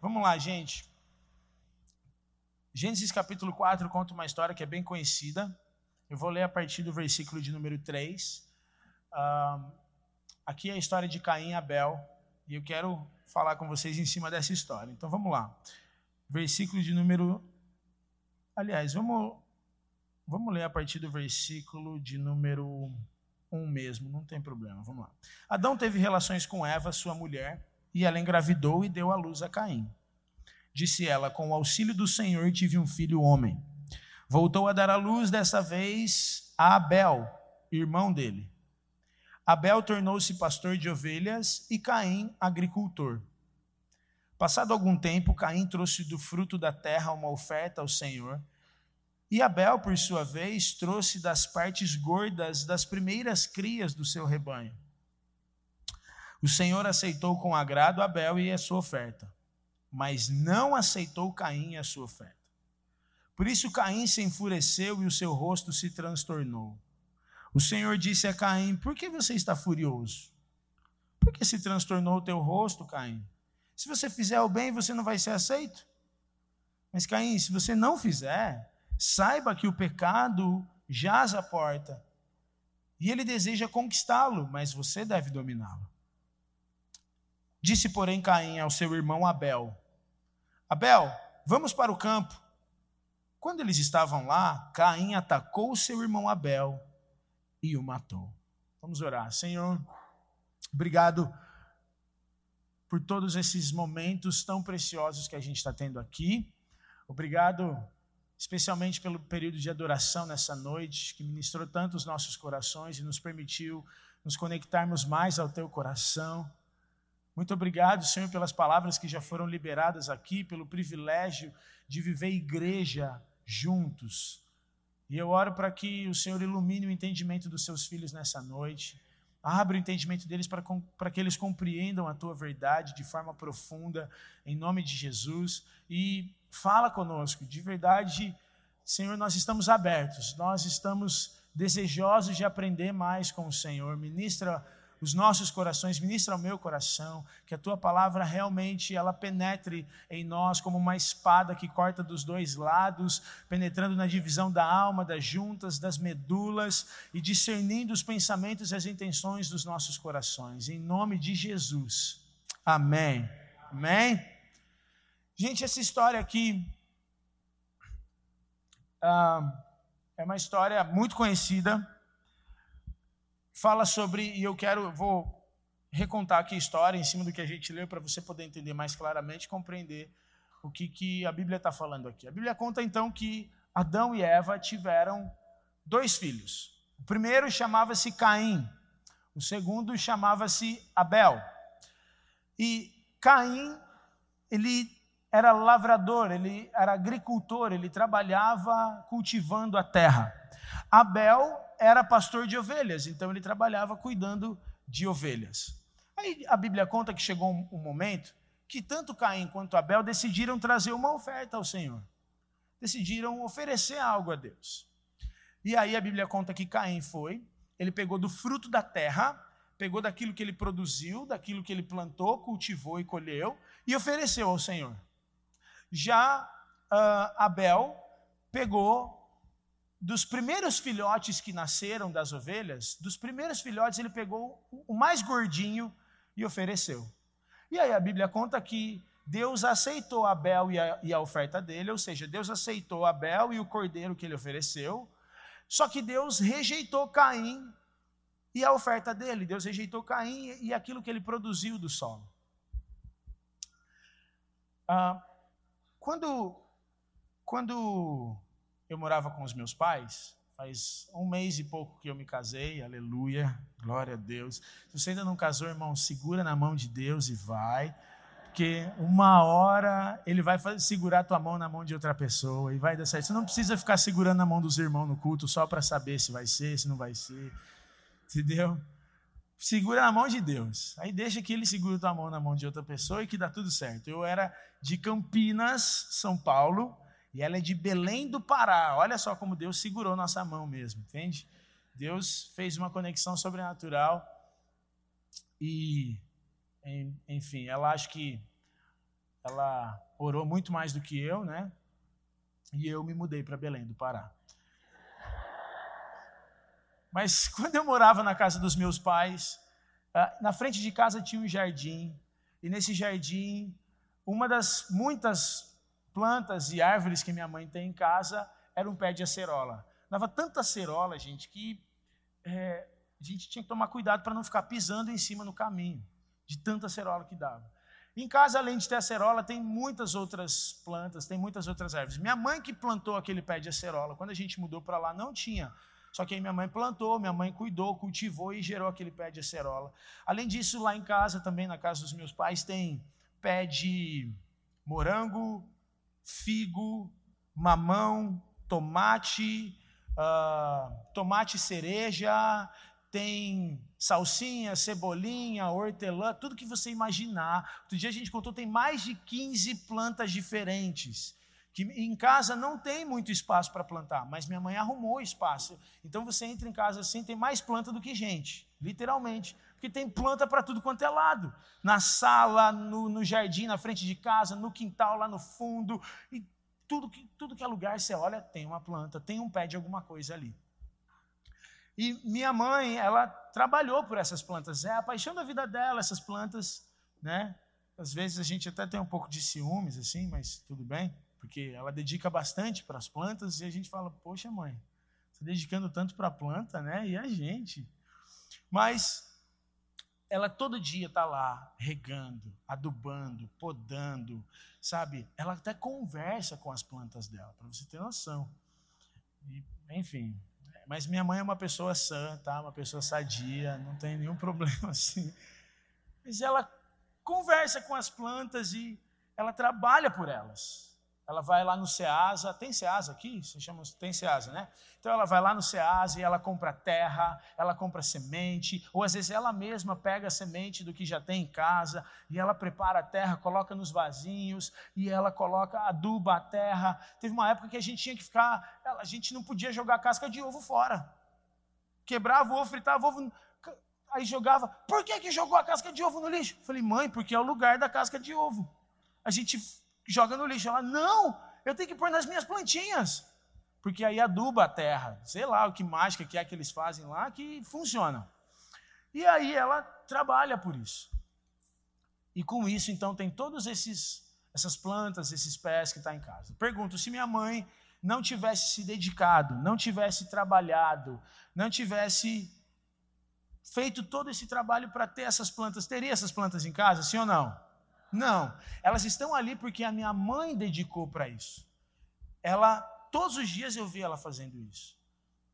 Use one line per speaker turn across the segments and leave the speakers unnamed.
Vamos lá, gente. Gênesis capítulo 4 conta uma história que é bem conhecida. Eu vou ler a partir do versículo de número 3. Uh, aqui é a história de Caim e Abel. E eu quero falar com vocês em cima dessa história. Então vamos lá. Versículo de número. Aliás, vamos, vamos ler a partir do versículo de número 1 mesmo, não tem problema. Vamos lá. Adão teve relações com Eva, sua mulher, e ela engravidou e deu à luz a Caim. Disse ela: Com o auxílio do Senhor tive um filho homem. Voltou a dar à luz dessa vez a Abel, irmão dele. Abel tornou-se pastor de ovelhas e Caim agricultor. Passado algum tempo, Caim trouxe do fruto da terra uma oferta ao Senhor. E Abel, por sua vez, trouxe das partes gordas das primeiras crias do seu rebanho. O Senhor aceitou com agrado Abel e a sua oferta, mas não aceitou Caim e a sua oferta. Por isso Caim se enfureceu e o seu rosto se transtornou. O Senhor disse a Caim: Por que você está furioso? Por que se transtornou o teu rosto, Caim? Se você fizer o bem, você não vai ser aceito. Mas Caim, se você não fizer, saiba que o pecado jaz à porta. E ele deseja conquistá-lo, mas você deve dominá-lo. Disse, porém, Caim ao seu irmão Abel: Abel, vamos para o campo. Quando eles estavam lá, Caim atacou seu irmão Abel e o matou. Vamos orar. Senhor, obrigado por todos esses momentos tão preciosos que a gente está tendo aqui. Obrigado, especialmente pelo período de adoração nessa noite, que ministrou tanto os nossos corações e nos permitiu nos conectarmos mais ao teu coração. Muito obrigado, Senhor, pelas palavras que já foram liberadas aqui, pelo privilégio de viver igreja juntos. E eu oro para que o Senhor ilumine o entendimento dos seus filhos nessa noite. Abre o entendimento deles para, para que eles compreendam a tua verdade de forma profunda, em nome de Jesus. E fala conosco, de verdade, Senhor, nós estamos abertos, nós estamos desejosos de aprender mais com o Senhor. Ministra os nossos corações, ministra ao meu coração, que a tua palavra realmente ela penetre em nós como uma espada que corta dos dois lados, penetrando na divisão da alma, das juntas, das medulas e discernindo os pensamentos e as intenções dos nossos corações. Em nome de Jesus. Amém. Amém. Gente, essa história aqui ah, é uma história muito conhecida fala sobre, e eu quero, vou recontar aqui a história em cima do que a gente leu para você poder entender mais claramente, compreender o que, que a Bíblia está falando aqui. A Bíblia conta então que Adão e Eva tiveram dois filhos. O primeiro chamava-se Caim, o segundo chamava-se Abel. E Caim, ele era lavrador, ele era agricultor, ele trabalhava cultivando a terra. Abel era pastor de ovelhas, então ele trabalhava cuidando de ovelhas. Aí a Bíblia conta que chegou um, momento que tanto Caim quanto Abel decidiram trazer uma oferta ao Senhor. Decidiram oferecer algo a Deus. E aí a Bíblia conta que Caim foi, ele pegou do fruto da terra, pegou daquilo que ele produziu, daquilo que ele plantou, cultivou e colheu, e ofereceu ao Senhor. Já uh, Abel pegou dos primeiros filhotes que nasceram das ovelhas, dos primeiros filhotes ele pegou o mais gordinho e ofereceu. E aí a Bíblia conta que Deus aceitou Abel e a, e a, oferta dele, ou seja, Deus aceitou Abel e o cordeiro que ele ofereceu, só que Deus rejeitou Caim e a oferta dele. Deus rejeitou Caim e aquilo que ele produziu do solo. Ah, quando, quando eu morava com os meus pais, faz um mês e pouco que eu me casei, aleluia, glória a Deus. Se você ainda não casou, irmão, segura na mão de Deus e vai, porque uma hora ele vai segurar tua mão na mão de outra pessoa e vai dar certo. Você não precisa ficar segurando na mão dos irmãos no culto só para saber se vai ser, se não vai ser, entendeu? Segura na mão de Deus. Aí deixa que ele segure tua mão na mão de outra pessoa e que dá tudo certo. Eu era de Campinas, São Paulo, e ela é de Belém do Pará. Olha só como Deus segurou nossa mão mesmo, entende? Deus fez uma conexão sobrenatural e, enfim, ela acho que ela orou muito mais do que eu, né? E eu me mudei para Belém do Pará. Mas quando eu morava na casa dos meus pais, ah, na frente de casa tinha um jardim, e nesse jardim, uma das muitas plantas e árvores que minha mãe tem em casa era um pé de acerola. Dava tanta acerola, gente, que é, a gente tinha que tomar cuidado para não ficar pisando em cima no caminho, de tanta acerola que dava. Em casa, além de ter acerola, tem muitas outras plantas, tem muitas outras árvores. Minha mãe que plantou aquele pé de acerola, quando a gente mudou para lá, não tinha. Só que aí minha mãe plantou, minha mãe cuidou, cultivou e gerou aquele pé de acerola. Além disso, lá em casa, também na casa dos meus pais, tem pé de morango, figo, mamão, tomate, uh, tomate cereja, tem salsinha, cebolinha, hortelã, tudo que você imaginar. Outro dia a gente contou, tem mais de 15 plantas diferentes. Que em casa não tem muito espaço para plantar, mas minha mãe arrumou espaço. Então você entra em casa assim, tem mais planta do que gente, literalmente. Porque tem planta para tudo quanto é lado. Na sala, no, no jardim, na frente de casa, no quintal, lá no fundo. E tudo que, tudo que é lugar você olha, tem uma planta, tem um pé de alguma coisa ali. E minha mãe, ela trabalhou por essas plantas, é a paixão da vida dela, essas plantas, né? Às vezes a gente até tem um pouco de ciúmes, assim, mas tudo bem, porque ela dedica bastante para as plantas e a gente fala, poxa, mãe, está dedicando tanto para a planta, né? E a gente. Mas ela todo dia está lá regando, adubando, podando, sabe? Ela até conversa com as plantas dela, para você ter noção. E, enfim, mas minha mãe é uma pessoa sã, tá? Uma pessoa sadia, não tem nenhum problema assim. Mas ela conversa com as plantas e ela trabalha por elas ela vai lá no Ceasa, tem Ceasa aqui? Você chama, tem Ceasa, né? Então ela vai lá no Ceasa e ela compra terra, ela compra semente, ou às vezes ela mesma pega a semente do que já tem em casa e ela prepara a terra, coloca nos vasinhos e ela coloca, aduba a terra. Teve uma época que a gente tinha que ficar, a gente não podia jogar casca de ovo fora. Quebrava o ovo, fritava o ovo, aí jogava. Por que, que jogou a casca de ovo no lixo? falei, mãe, porque é o lugar da casca de ovo. A gente joga no lixo. Ela, não, eu tenho que pôr nas minhas plantinhas. Porque aí aduba a terra. Sei lá o que mágica que é que eles fazem lá que funciona. E aí ela trabalha por isso. E com isso, então, tem todos esses essas plantas, esses pés que está em casa. Pergunto, se minha mãe não tivesse se dedicado, não tivesse trabalhado, não tivesse feito todo esse trabalho para ter essas plantas, teria essas plantas em casa, sim ou não? Não, elas estão ali porque a minha mãe dedicou para isso. Ela, todos os dias eu vi ela fazendo isso.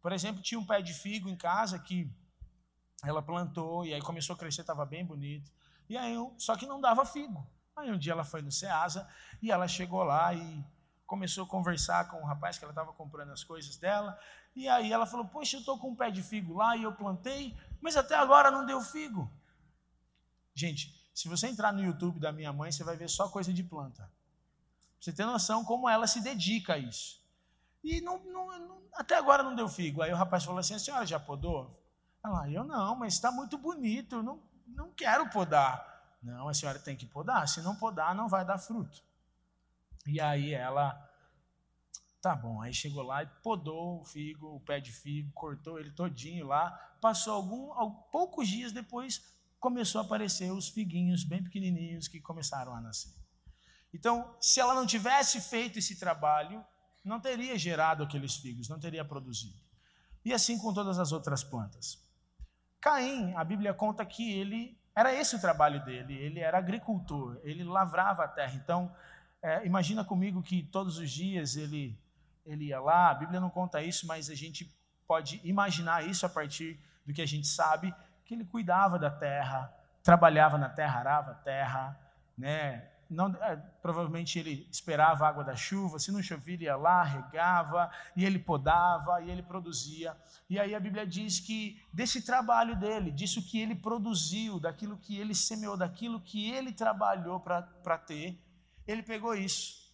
Por exemplo, tinha um pé de figo em casa que ela plantou e aí começou a crescer, estava bem bonito. E aí, só que não dava figo. Aí um dia ela foi no Ceasa e ela chegou lá e começou a conversar com o rapaz que ela estava comprando as coisas dela. E aí ela falou: Poxa, eu estou com um pé de figo lá e eu plantei, mas até agora não deu figo. Gente, se você entrar no YouTube da minha mãe, você vai ver só coisa de planta. Você tem noção como ela se dedica a isso. E não, não, não, até agora não deu figo. Aí o rapaz falou assim: a senhora já podou? Ela, eu não, mas está muito bonito, não, não quero podar. Não, a senhora tem que podar, se não podar, não vai dar fruto. E aí ela, tá bom, aí chegou lá e podou o figo, o pé de figo, cortou ele todinho lá. Passou algum, poucos dias depois, começou a aparecer os figuinhos bem pequenininhos que começaram a nascer. Então, se ela não tivesse feito esse trabalho, não teria gerado aqueles figos, não teria produzido. E assim com todas as outras plantas. Caim, a Bíblia conta que ele era esse o trabalho dele, ele era agricultor, ele lavrava a terra. Então, é, imagina comigo que todos os dias ele, ele ia lá, a Bíblia não conta isso, mas a gente pode imaginar isso a partir do que a gente sabe que ele cuidava da terra, trabalhava na terra, arava a terra, né? Não, é, provavelmente ele esperava a água da chuva, se não chovia, ia lá, regava, e ele podava, e ele produzia. E aí a Bíblia diz que desse trabalho dele, disso que ele produziu, daquilo que ele semeou, daquilo que ele trabalhou para ter, ele pegou isso.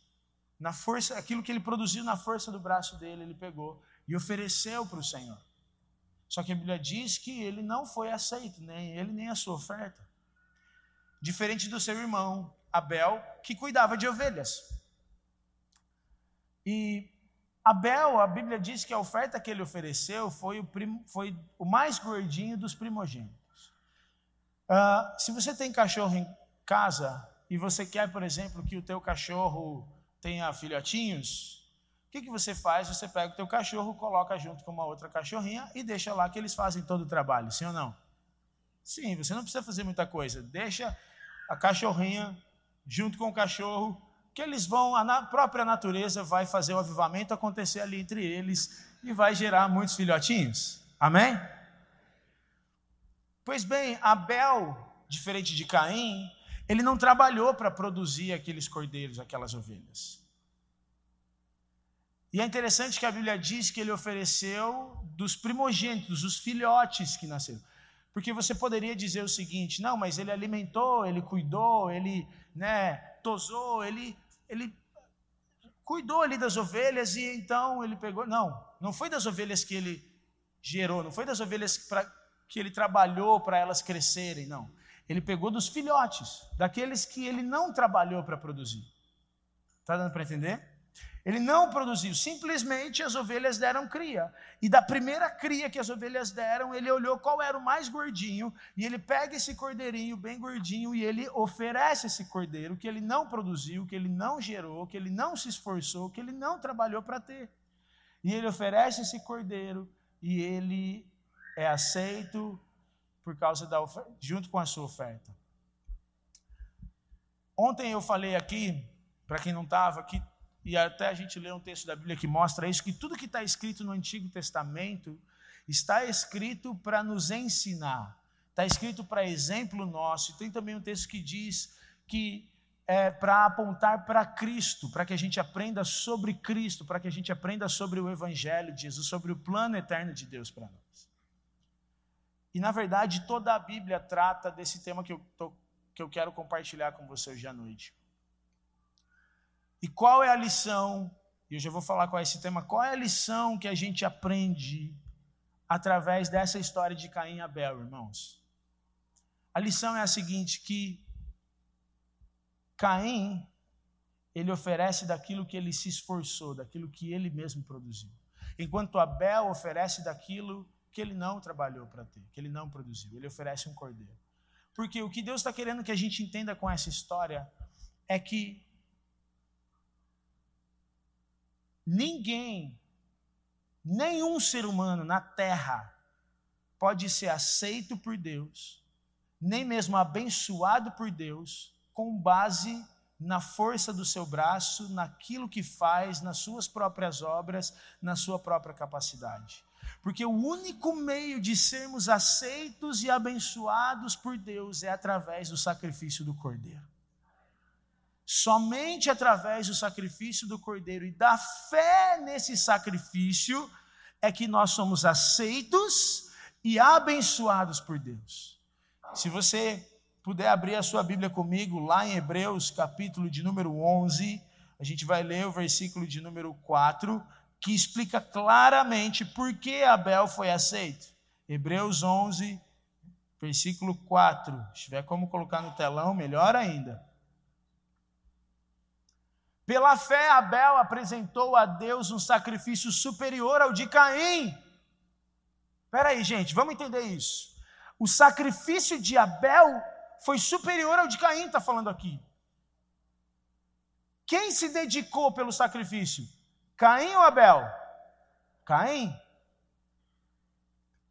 Na força, aquilo que ele produziu na força do braço dele, ele pegou e ofereceu para o Senhor. Só que a Bíblia diz que ele não foi aceito, nem ele nem a sua oferta. Diferente do seu irmão, Abel, que cuidava de ovelhas. E Abel, a Bíblia diz que a oferta que ele ofereceu foi o, prim, foi o mais gordinho dos primogênitos. Uh, se você tem cachorro em casa e você quer, por exemplo, que o teu cachorro tenha filhotinhos, o que, que você faz? Você pega o teu cachorro, coloca junto com uma outra cachorrinha e deixa lá que eles fazem todo o trabalho, sim ou não? Sim, você não precisa fazer muita coisa. Deixa a cachorrinha junto com o cachorro, que eles vão, a própria natureza vai fazer o avivamento acontecer ali entre eles e vai gerar muitos filhotinhos. Amém? Pois bem, Abel, diferente de Caim, ele não trabalhou para produzir aqueles cordeiros, aquelas ovelhas. E é interessante que a Bíblia diz que ele ofereceu dos primogênitos, os filhotes que nasceram. Porque você poderia dizer o seguinte: não, mas ele alimentou, ele cuidou, ele né, tosou, ele ele cuidou ali das ovelhas e então ele pegou. Não, não foi das ovelhas que ele gerou, não foi das ovelhas pra, que ele trabalhou para elas crescerem, não. Ele pegou dos filhotes, daqueles que ele não trabalhou para produzir. Está dando para entender? Ele não produziu, simplesmente as ovelhas deram cria. E da primeira cria que as ovelhas deram, ele olhou qual era o mais gordinho, e ele pega esse cordeirinho bem gordinho e ele oferece esse cordeiro que ele não produziu, que ele não gerou, que ele não se esforçou, que ele não trabalhou para ter. E ele oferece esse cordeiro e ele é aceito por causa da oferta, junto com a sua oferta. Ontem eu falei aqui, para quem não estava, que e até a gente lê um texto da Bíblia que mostra isso, que tudo que está escrito no Antigo Testamento está escrito para nos ensinar, está escrito para exemplo nosso. E tem também um texto que diz que é para apontar para Cristo, para que a gente aprenda sobre Cristo, para que a gente aprenda sobre o Evangelho de Jesus, sobre o plano eterno de Deus para nós. E na verdade toda a Bíblia trata desse tema que eu, tô, que eu quero compartilhar com você hoje à noite. E qual é a lição? E eu já vou falar qual é esse tema. Qual é a lição que a gente aprende através dessa história de Caim e Abel, irmãos? A lição é a seguinte: que Caim ele oferece daquilo que ele se esforçou, daquilo que ele mesmo produziu. Enquanto Abel oferece daquilo que ele não trabalhou para ter, que ele não produziu. Ele oferece um cordeiro. Porque o que Deus está querendo que a gente entenda com essa história é que Ninguém, nenhum ser humano na terra pode ser aceito por Deus, nem mesmo abençoado por Deus, com base na força do seu braço, naquilo que faz, nas suas próprias obras, na sua própria capacidade. Porque o único meio de sermos aceitos e abençoados por Deus é através do sacrifício do Cordeiro. Somente através do sacrifício do Cordeiro e da fé nesse sacrifício é que nós somos aceitos e abençoados por Deus. Se você puder abrir a sua Bíblia comigo, lá em Hebreus, capítulo de número 11, a gente vai ler o versículo de número 4, que explica claramente por que Abel foi aceito. Hebreus 11, versículo 4. Se tiver como colocar no telão, melhor ainda. Pela fé, Abel apresentou a Deus um sacrifício superior ao de Caim. Espera aí, gente, vamos entender isso. O sacrifício de Abel foi superior ao de Caim, está falando aqui. Quem se dedicou pelo sacrifício? Caim ou Abel? Caim.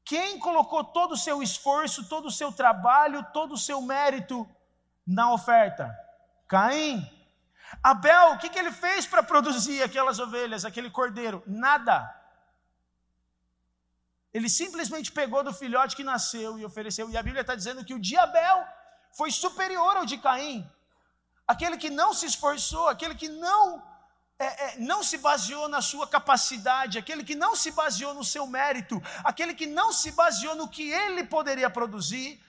Quem colocou todo o seu esforço, todo o seu trabalho, todo o seu mérito na oferta? Caim. Abel, o que, que ele fez para produzir aquelas ovelhas, aquele cordeiro? Nada. Ele simplesmente pegou do filhote que nasceu e ofereceu. E a Bíblia está dizendo que o de Abel foi superior ao de Caim. Aquele que não se esforçou, aquele que não, é, é, não se baseou na sua capacidade, aquele que não se baseou no seu mérito, aquele que não se baseou no que ele poderia produzir,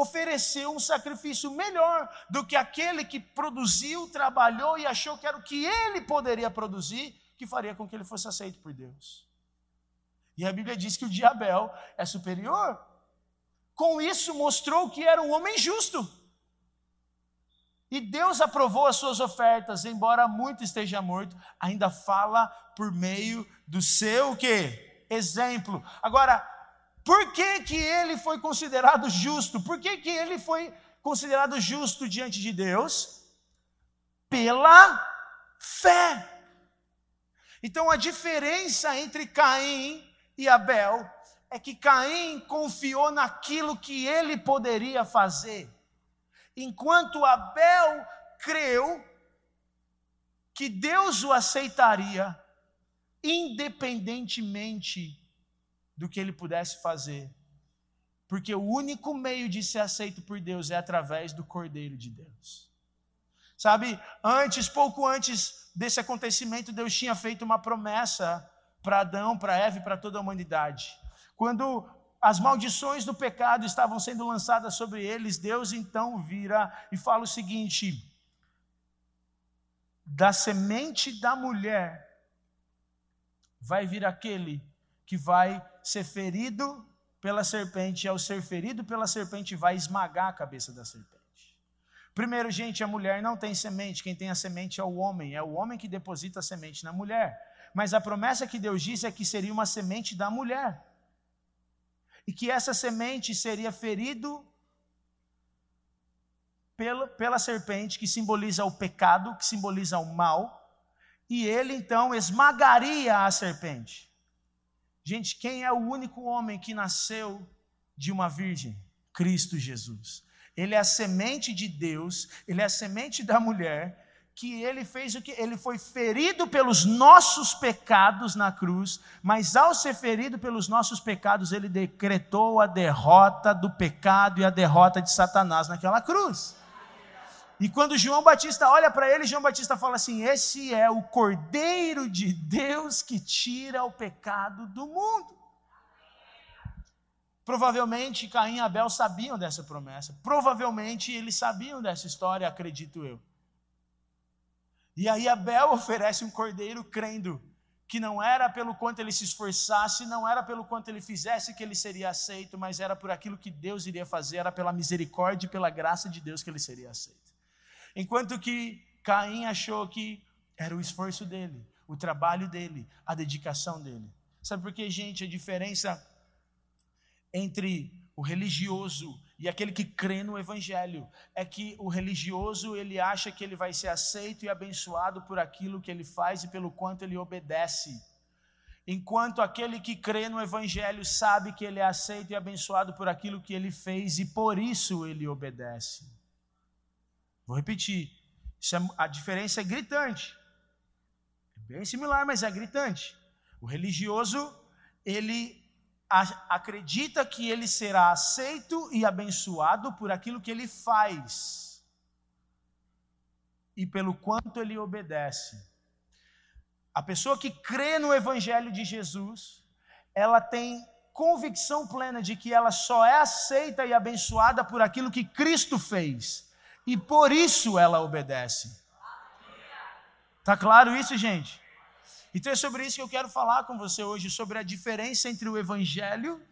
ofereceu um sacrifício melhor do que aquele que produziu, trabalhou e achou que era o que ele poderia produzir, que faria com que ele fosse aceito por Deus. E a Bíblia diz que o de é superior. Com isso mostrou que era um homem justo. E Deus aprovou as suas ofertas, embora muito esteja morto, ainda fala por meio do seu que? Exemplo. Agora, por que, que ele foi considerado justo? Por que, que ele foi considerado justo diante de Deus? Pela fé. Então a diferença entre Caim e Abel é que Caim confiou naquilo que ele poderia fazer enquanto Abel creu que Deus o aceitaria, independentemente do que ele pudesse fazer. Porque o único meio de ser aceito por Deus é através do Cordeiro de Deus. Sabe, antes, pouco antes desse acontecimento, Deus tinha feito uma promessa para Adão, para Eva e para toda a humanidade. Quando as maldições do pecado estavam sendo lançadas sobre eles, Deus então vira e fala o seguinte: da semente da mulher vai vir aquele que vai ser ferido pela serpente, e ao ser ferido pela serpente, vai esmagar a cabeça da serpente. Primeiro, gente, a mulher não tem semente, quem tem a semente é o homem, é o homem que deposita a semente na mulher. Mas a promessa que Deus diz é que seria uma semente da mulher e que essa semente seria ferido pela, pela serpente, que simboliza o pecado, que simboliza o mal, e ele então esmagaria a serpente. Gente, quem é o único homem que nasceu de uma virgem? Cristo Jesus. Ele é a semente de Deus, ele é a semente da mulher, que ele fez o que? Ele foi ferido pelos nossos pecados na cruz, mas ao ser ferido pelos nossos pecados, ele decretou a derrota do pecado e a derrota de Satanás naquela cruz. E quando João Batista olha para ele, João Batista fala assim: Esse é o Cordeiro de Deus que tira o pecado do mundo. Provavelmente Caim e Abel sabiam dessa promessa, provavelmente eles sabiam dessa história, acredito eu. E aí Abel oferece um cordeiro crendo que não era pelo quanto ele se esforçasse, não era pelo quanto ele fizesse que ele seria aceito, mas era por aquilo que Deus iria fazer, era pela misericórdia e pela graça de Deus que ele seria aceito. Enquanto que Caim achou que era o esforço dele, o trabalho dele, a dedicação dele. Sabe por que, gente, a diferença entre o religioso e aquele que crê no evangelho é que o religioso ele acha que ele vai ser aceito e abençoado por aquilo que ele faz e pelo quanto ele obedece. Enquanto aquele que crê no evangelho sabe que ele é aceito e abençoado por aquilo que ele fez e por isso ele obedece. Vou repetir. É, a diferença é gritante. É bem similar, mas é gritante. O religioso, ele acredita que ele será aceito e abençoado por aquilo que ele faz e pelo quanto ele obedece. A pessoa que crê no Evangelho de Jesus, ela tem convicção plena de que ela só é aceita e abençoada por aquilo que Cristo fez, e por isso ela obedece. Tá claro isso, gente? Então é sobre isso que eu quero falar com você hoje, sobre a diferença entre o evangelho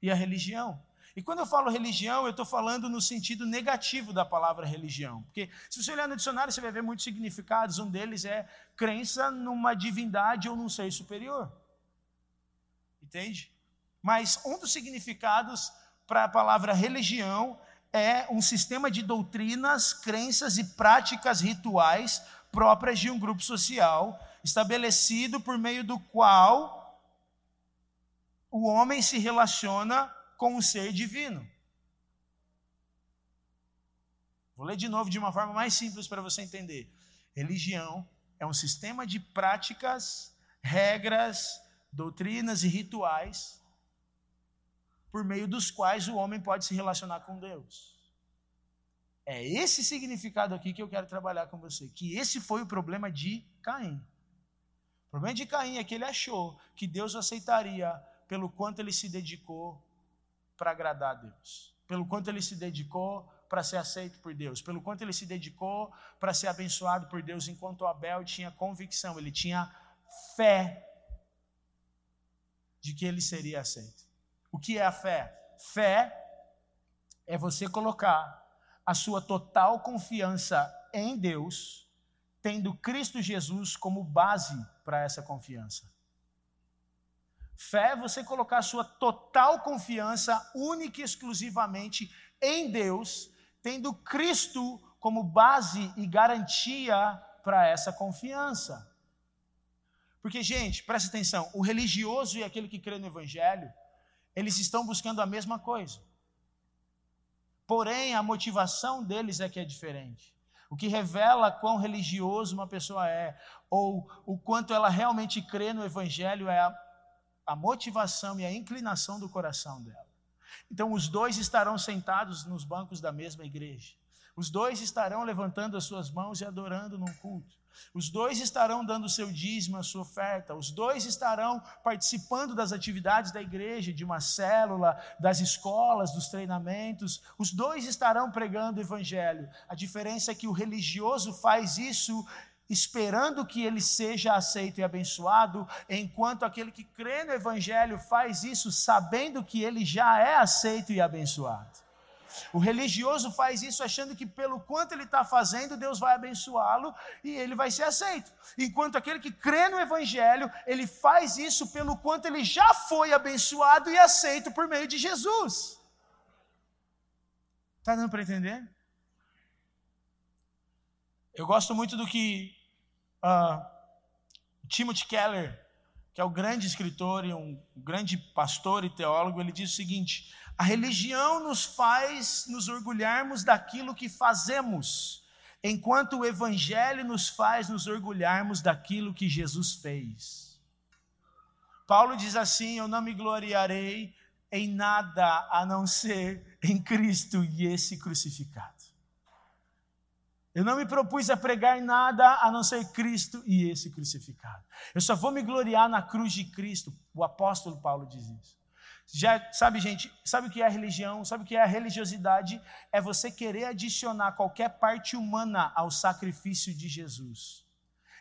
e a religião. E quando eu falo religião, eu estou falando no sentido negativo da palavra religião. Porque se você olhar no dicionário, você vai ver muitos significados. Um deles é crença numa divindade ou num ser superior. Entende? Mas um dos significados para a palavra religião é um sistema de doutrinas, crenças e práticas rituais próprias de um grupo social estabelecido por meio do qual o homem se relaciona com o ser divino. Vou ler de novo de uma forma mais simples para você entender. Religião é um sistema de práticas, regras, doutrinas e rituais por meio dos quais o homem pode se relacionar com Deus. É esse significado aqui que eu quero trabalhar com você. Que esse foi o problema de Caim. O problema de Caim é que ele achou que Deus o aceitaria pelo quanto ele se dedicou para agradar a Deus, pelo quanto ele se dedicou para ser aceito por Deus, pelo quanto ele se dedicou para ser abençoado por Deus, enquanto Abel tinha convicção, ele tinha fé de que ele seria aceito. O que é a fé? Fé é você colocar a sua total confiança em Deus, tendo Cristo Jesus como base para essa confiança. Fé é você colocar a sua total confiança única e exclusivamente em Deus, tendo Cristo como base e garantia para essa confiança. Porque, gente, presta atenção: o religioso e aquele que crê no Evangelho, eles estão buscando a mesma coisa. Porém, a motivação deles é que é diferente. O que revela quão religioso uma pessoa é, ou o quanto ela realmente crê no Evangelho, é a, a motivação e a inclinação do coração dela. Então, os dois estarão sentados nos bancos da mesma igreja. Os dois estarão levantando as suas mãos e adorando num culto. Os dois estarão dando seu dízimo, a sua oferta. Os dois estarão participando das atividades da igreja, de uma célula, das escolas, dos treinamentos. Os dois estarão pregando o evangelho. A diferença é que o religioso faz isso esperando que ele seja aceito e abençoado, enquanto aquele que crê no evangelho faz isso sabendo que ele já é aceito e abençoado. O religioso faz isso achando que pelo quanto ele está fazendo, Deus vai abençoá-lo e ele vai ser aceito. Enquanto aquele que crê no Evangelho, ele faz isso pelo quanto ele já foi abençoado e aceito por meio de Jesus. Está dando para entender? Eu gosto muito do que uh, Timothy Keller, que é o grande escritor e um grande pastor e teólogo, ele diz o seguinte: a religião nos faz nos orgulharmos daquilo que fazemos, enquanto o Evangelho nos faz nos orgulharmos daquilo que Jesus fez. Paulo diz assim: Eu não me gloriarei em nada a não ser em Cristo e esse crucificado. Eu não me propus a pregar nada a não ser Cristo e esse crucificado. Eu só vou me gloriar na cruz de Cristo. O apóstolo Paulo diz isso. Já sabe, gente, sabe o que é religião? Sabe o que é a religiosidade? É você querer adicionar qualquer parte humana ao sacrifício de Jesus.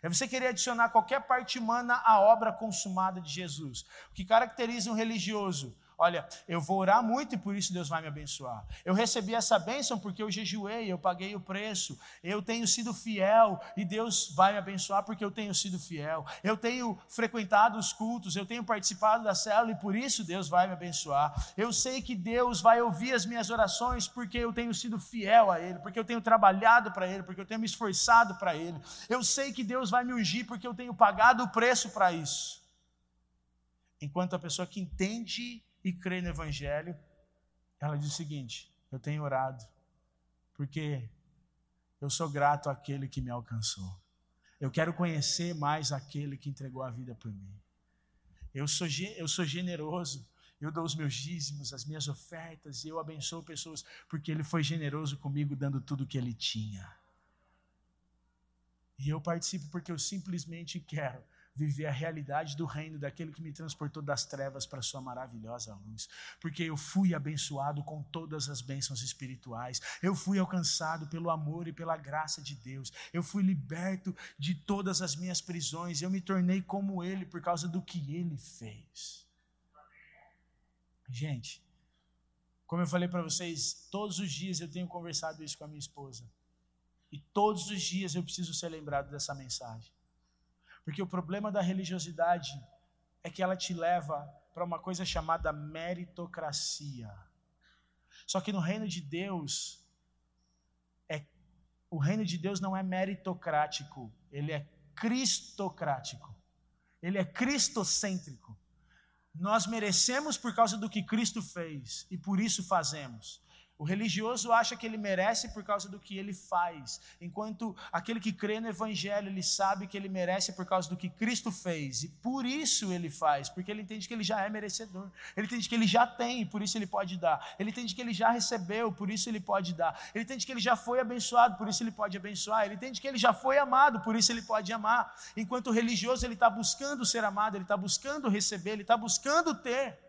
É você querer adicionar qualquer parte humana à obra consumada de Jesus. O que caracteriza um religioso? Olha, eu vou orar muito e por isso Deus vai me abençoar. Eu recebi essa bênção porque eu jejuei, eu paguei o preço. Eu tenho sido fiel e Deus vai me abençoar porque eu tenho sido fiel. Eu tenho frequentado os cultos, eu tenho participado da célula e por isso Deus vai me abençoar. Eu sei que Deus vai ouvir as minhas orações porque eu tenho sido fiel a Ele, porque eu tenho trabalhado para Ele, porque eu tenho me esforçado para Ele. Eu sei que Deus vai me ungir porque eu tenho pagado o preço para isso. Enquanto a pessoa que entende e crê no Evangelho, ela diz o seguinte: Eu tenho orado, porque eu sou grato àquele que me alcançou. Eu quero conhecer mais aquele que entregou a vida por mim. Eu sou, eu sou generoso, eu dou os meus dízimos, as minhas ofertas, e eu abençoo pessoas, porque Ele foi generoso comigo, dando tudo o que Ele tinha. E eu participo porque eu simplesmente quero viver a realidade do reino daquele que me transportou das trevas para sua maravilhosa luz. Porque eu fui abençoado com todas as bênçãos espirituais. Eu fui alcançado pelo amor e pela graça de Deus. Eu fui liberto de todas as minhas prisões. Eu me tornei como ele por causa do que ele fez. Gente, como eu falei para vocês, todos os dias eu tenho conversado isso com a minha esposa. E todos os dias eu preciso ser lembrado dessa mensagem. Porque o problema da religiosidade é que ela te leva para uma coisa chamada meritocracia. Só que no reino de Deus, é, o reino de Deus não é meritocrático, ele é cristocrático. Ele é cristocêntrico. Nós merecemos por causa do que Cristo fez e por isso fazemos. O religioso acha que ele merece por causa do que ele faz, enquanto aquele que crê no Evangelho, ele sabe que ele merece por causa do que Cristo fez, e por isso ele faz, porque ele entende que ele já é merecedor, ele entende que ele já tem, por isso ele pode dar, ele entende que ele já recebeu, por isso ele pode dar, ele entende que ele já foi abençoado, por isso ele pode abençoar, ele entende que ele já foi amado, por isso ele pode amar, enquanto o religioso ele está buscando ser amado, ele está buscando receber, ele está buscando ter.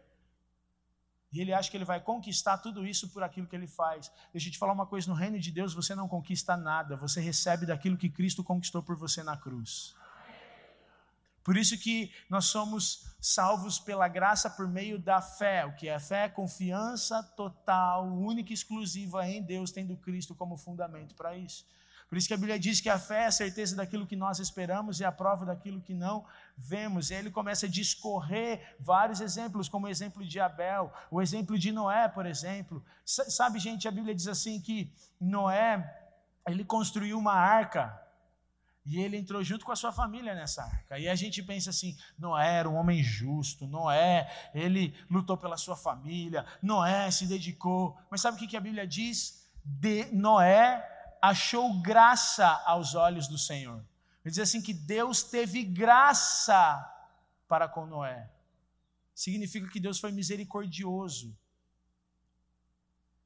E ele acha que ele vai conquistar tudo isso por aquilo que ele faz. Deixa eu te falar uma coisa: no reino de Deus você não conquista nada, você recebe daquilo que Cristo conquistou por você na cruz. Por isso que nós somos salvos pela graça por meio da fé. O que é fé? Confiança total, única e exclusiva em Deus, tendo Cristo como fundamento para isso. Por isso que a Bíblia diz que a fé é a certeza daquilo que nós esperamos e a prova daquilo que não vemos. E aí ele começa a discorrer vários exemplos, como o exemplo de Abel, o exemplo de Noé, por exemplo. Sabe, gente, a Bíblia diz assim que Noé, ele construiu uma arca e ele entrou junto com a sua família nessa arca. E a gente pensa assim: Noé era um homem justo, Noé, ele lutou pela sua família, Noé se dedicou. Mas sabe o que a Bíblia diz? De Noé achou graça aos olhos do Senhor. Ele diz assim: que Deus teve graça para com Noé. Significa que Deus foi misericordioso.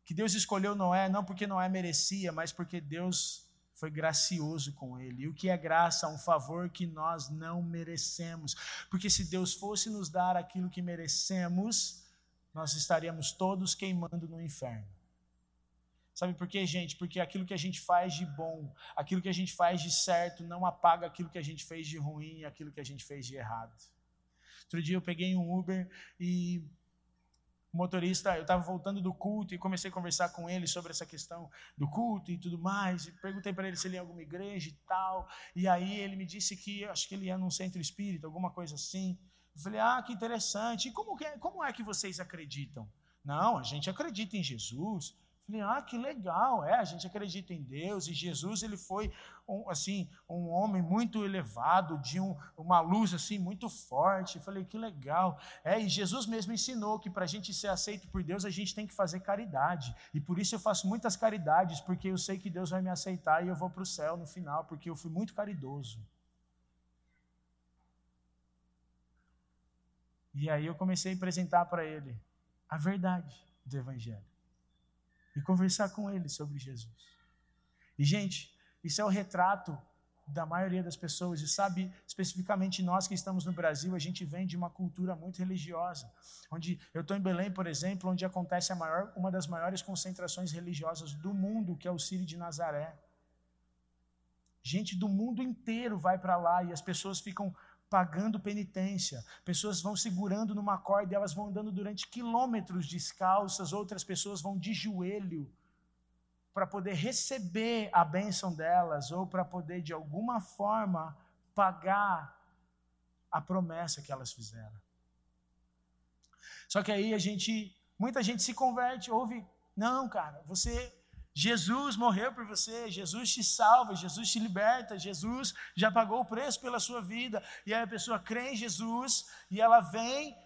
Que Deus escolheu Noé não porque Noé merecia, mas porque Deus foi gracioso com ele. E o que é graça? Um favor que nós não merecemos. Porque se Deus fosse nos dar aquilo que merecemos, nós estaríamos todos queimando no inferno. Sabe por quê, gente? Porque aquilo que a gente faz de bom, aquilo que a gente faz de certo, não apaga aquilo que a gente fez de ruim, aquilo que a gente fez de errado. Outro dia eu peguei um Uber e o motorista, eu estava voltando do culto e comecei a conversar com ele sobre essa questão do culto e tudo mais. E perguntei para ele se ele ia em alguma igreja e tal. E aí ele me disse que acho que ele ia num centro espírita, alguma coisa assim. Eu falei, ah, que interessante. E como, que, é, como é que vocês acreditam? Não, a gente acredita em Jesus. Falei, ah, que legal, é, a gente acredita em Deus e Jesus ele foi um, assim um homem muito elevado, de um, uma luz assim muito forte. Falei, que legal, é, e Jesus mesmo ensinou que para a gente ser aceito por Deus a gente tem que fazer caridade e por isso eu faço muitas caridades porque eu sei que Deus vai me aceitar e eu vou para o céu no final porque eu fui muito caridoso. E aí eu comecei a apresentar para ele a verdade do Evangelho e conversar com ele sobre Jesus. E, gente, isso é o retrato da maioria das pessoas, e sabe, especificamente nós que estamos no Brasil, a gente vem de uma cultura muito religiosa, onde eu estou em Belém, por exemplo, onde acontece maior, uma das maiores concentrações religiosas do mundo, que é o Círio de Nazaré. Gente do mundo inteiro vai para lá e as pessoas ficam pagando penitência. Pessoas vão segurando numa corda e elas vão andando durante quilômetros descalças, outras pessoas vão de joelho para poder receber a bênção delas ou para poder de alguma forma pagar a promessa que elas fizeram. Só que aí a gente, muita gente se converte, ouve, não, cara, você Jesus morreu por você, Jesus te salva, Jesus te liberta, Jesus já pagou o preço pela sua vida. E aí a pessoa crê em Jesus e ela vem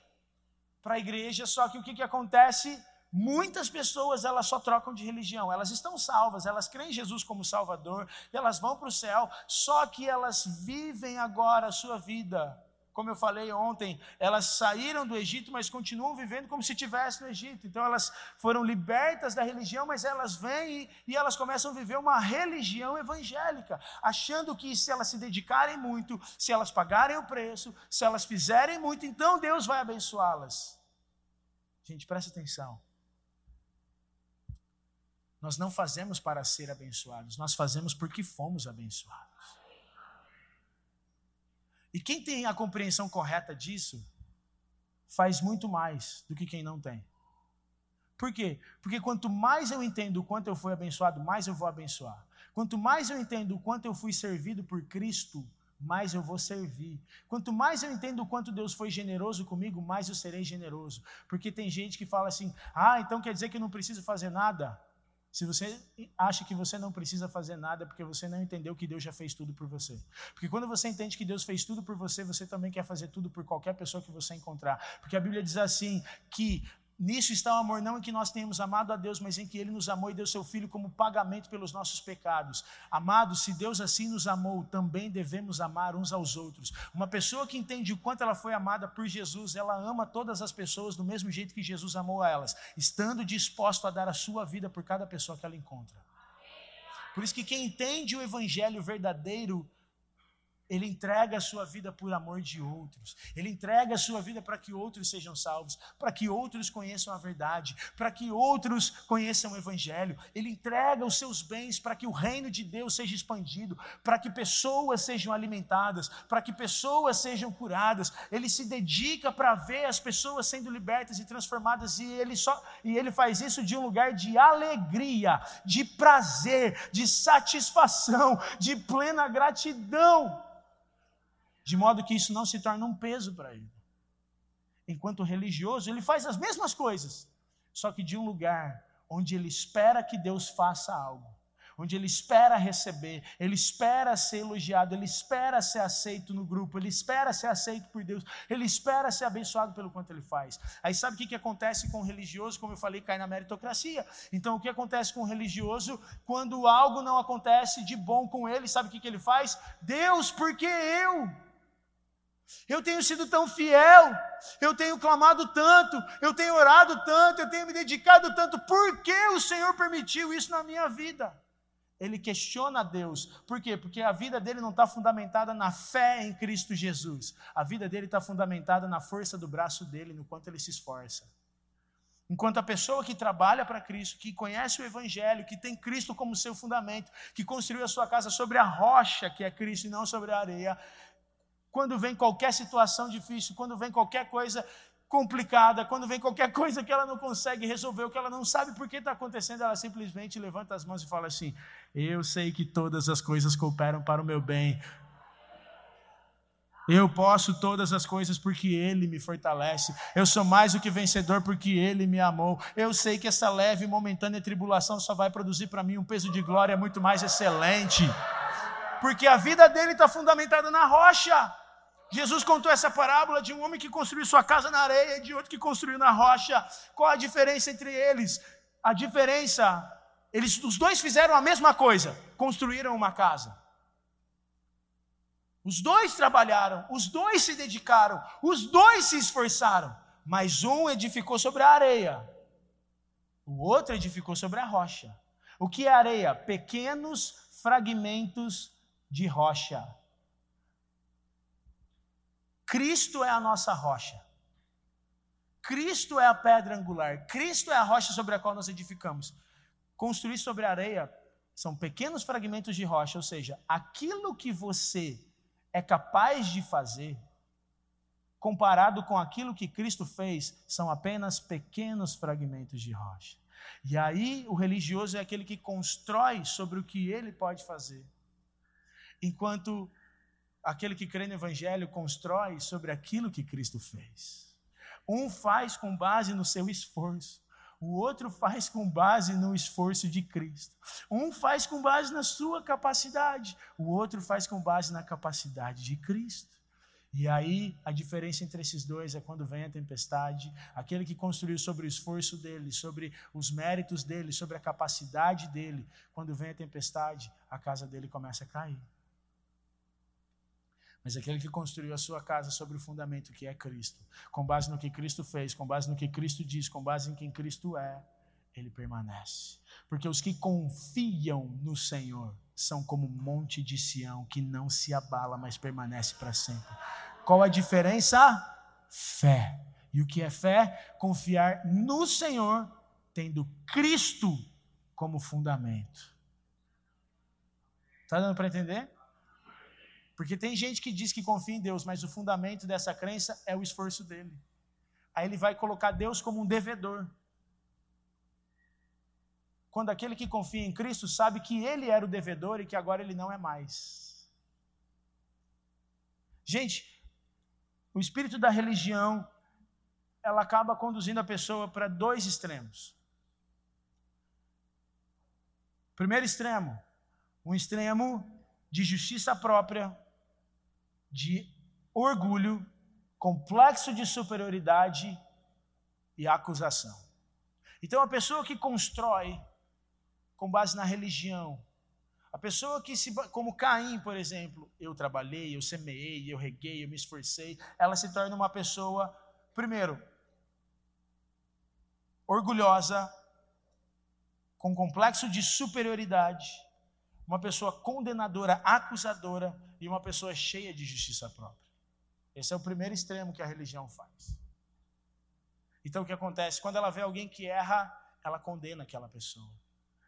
para a igreja, só que o que, que acontece? Muitas pessoas elas só trocam de religião, elas estão salvas, elas creem em Jesus como Salvador, elas vão para o céu, só que elas vivem agora a sua vida como eu falei ontem, elas saíram do Egito, mas continuam vivendo como se estivessem no Egito. Então elas foram libertas da religião, mas elas vêm e, e, elas começam a viver uma religião evangélica, achando que se elas se dedicarem muito, se elas pagarem o preço, se elas fizerem muito, então Deus vai abençoá-las. Gente, presta atenção. Nós não fazemos para ser abençoados, nós fazemos porque fomos abençoados. E quem tem a compreensão correta disso, faz muito mais do que quem não tem. Por quê? Porque quanto mais eu entendo o quanto eu fui abençoado, mais eu vou abençoar. Quanto mais eu entendo o quanto eu fui servido por Cristo, mais eu vou servir. Quanto mais eu entendo o quanto Deus foi generoso comigo, mais eu serei generoso. Porque tem gente que fala assim: ah, então quer dizer que eu não preciso fazer nada? Se você acha que você não precisa fazer nada é porque você não entendeu que Deus já fez tudo por você. Porque quando você entende que Deus fez tudo por você, você também quer fazer tudo por qualquer pessoa que você encontrar. Porque a Bíblia diz assim que Nisso está o amor, não em que nós tenhamos amado a Deus, mas em que Ele nos amou e deu seu Filho como pagamento pelos nossos pecados. Amados, se Deus assim nos amou, também devemos amar uns aos outros. Uma pessoa que entende o quanto ela foi amada por Jesus, ela ama todas as pessoas do mesmo jeito que Jesus amou a elas, estando disposto a dar a sua vida por cada pessoa que ela encontra. Por isso que quem entende o Evangelho verdadeiro Ele entrega a sua vida por amor de outros. Ele entrega a sua vida para que outros sejam salvos, para que outros conheçam a verdade, para que outros conheçam o Evangelho. Ele entrega os seus bens para que o reino de Deus seja expandido, para que pessoas sejam alimentadas, para que pessoas sejam curadas. Ele se dedica para ver as pessoas sendo libertas e transformadas e ele só e ele faz isso de um lugar de alegria, de prazer, de satisfação, de plena gratidão de modo que isso não se torna um peso para ele. Enquanto religioso, ele faz as mesmas coisas, só que de um lugar onde ele espera que Deus faça algo, onde ele espera receber, ele espera ser elogiado, ele espera ser aceito no grupo, ele espera ser aceito por Deus, ele espera ser abençoado pelo quanto ele faz. Aí sabe o que, que acontece com o religioso? Como eu falei, cai na meritocracia. Então, o que acontece com o religioso quando algo não acontece de bom com ele? Sabe o que, que ele faz? Deus, porque eu? Eu tenho sido tão fiel, eu tenho clamado tanto, eu tenho orado tanto, eu tenho me dedicado tanto, por que o Senhor permitiu isso na minha vida? Ele questiona Deus, por quê? Porque a vida dele não está fundamentada na fé em Cristo Jesus, a vida dele está fundamentada na força do braço dele, no quanto ele se esforça. Enquanto a pessoa que trabalha para Cristo, que conhece o Evangelho, que tem Cristo como seu fundamento, que construiu a sua casa sobre a rocha que é Cristo e não sobre a areia, quando vem qualquer situação difícil, quando vem qualquer coisa complicada, quando vem qualquer coisa que ela não consegue resolver, que ela não sabe por que está acontecendo, ela simplesmente levanta as mãos e fala assim: Eu sei que todas as coisas cooperam para o meu bem. Eu posso todas as coisas porque Ele me fortalece. Eu sou mais do que vencedor porque Ele me amou. Eu sei que essa leve e momentânea tribulação só vai produzir para mim um peso de glória muito mais excelente. Porque a vida dele está fundamentada na rocha. Jesus contou essa parábola de um homem que construiu sua casa na areia e de outro que construiu na rocha. Qual a diferença entre eles? A diferença, eles os dois fizeram a mesma coisa, construíram uma casa. Os dois trabalharam, os dois se dedicaram, os dois se esforçaram, mas um edificou sobre a areia, o outro edificou sobre a rocha. O que é areia? Pequenos fragmentos de rocha. Cristo é a nossa rocha. Cristo é a pedra angular. Cristo é a rocha sobre a qual nós edificamos. Construir sobre areia são pequenos fragmentos de rocha, ou seja, aquilo que você é capaz de fazer, comparado com aquilo que Cristo fez, são apenas pequenos fragmentos de rocha. E aí o religioso é aquele que constrói sobre o que ele pode fazer, enquanto aquele que crê no Evangelho constrói sobre aquilo que Cristo fez. Um faz com base no seu esforço, o outro faz com base no esforço de Cristo. Um faz com base na sua capacidade, o outro faz com base na capacidade de Cristo. E aí a diferença entre esses dois é quando vem a tempestade, aquele que construiu sobre o esforço dele, sobre os méritos dele, sobre a capacidade dele, quando vem a tempestade, a casa dele começa a cair. Mas aquele que construiu a sua casa sobre o fundamento que é Cristo, com base no que Cristo fez, com base no que Cristo diz, com base em quem Cristo é, ele permanece. Porque os que confiam no Senhor são como um monte de Sião que não se abala, mas permanece para sempre. Qual a diferença? Fé. E o que é fé? Confiar no Senhor, tendo Cristo como fundamento. Está dando para entender? Porque tem gente que diz que confia em Deus, mas o fundamento dessa crença é o esforço dele. Aí ele vai colocar Deus como um devedor. Quando aquele que confia em Cristo sabe que ele era o devedor e que agora ele não é mais. Gente, o espírito da religião ela acaba conduzindo a pessoa para dois extremos. Primeiro extremo, um extremo de justiça própria, de orgulho, complexo de superioridade e acusação. Então, a pessoa que constrói com base na religião, a pessoa que se, como Caim, por exemplo, eu trabalhei, eu semeei, eu reguei, eu me esforcei, ela se torna uma pessoa, primeiro, orgulhosa, com complexo de superioridade, uma pessoa condenadora, acusadora e uma pessoa cheia de justiça própria. Esse é o primeiro extremo que a religião faz. Então o que acontece? Quando ela vê alguém que erra, ela condena aquela pessoa.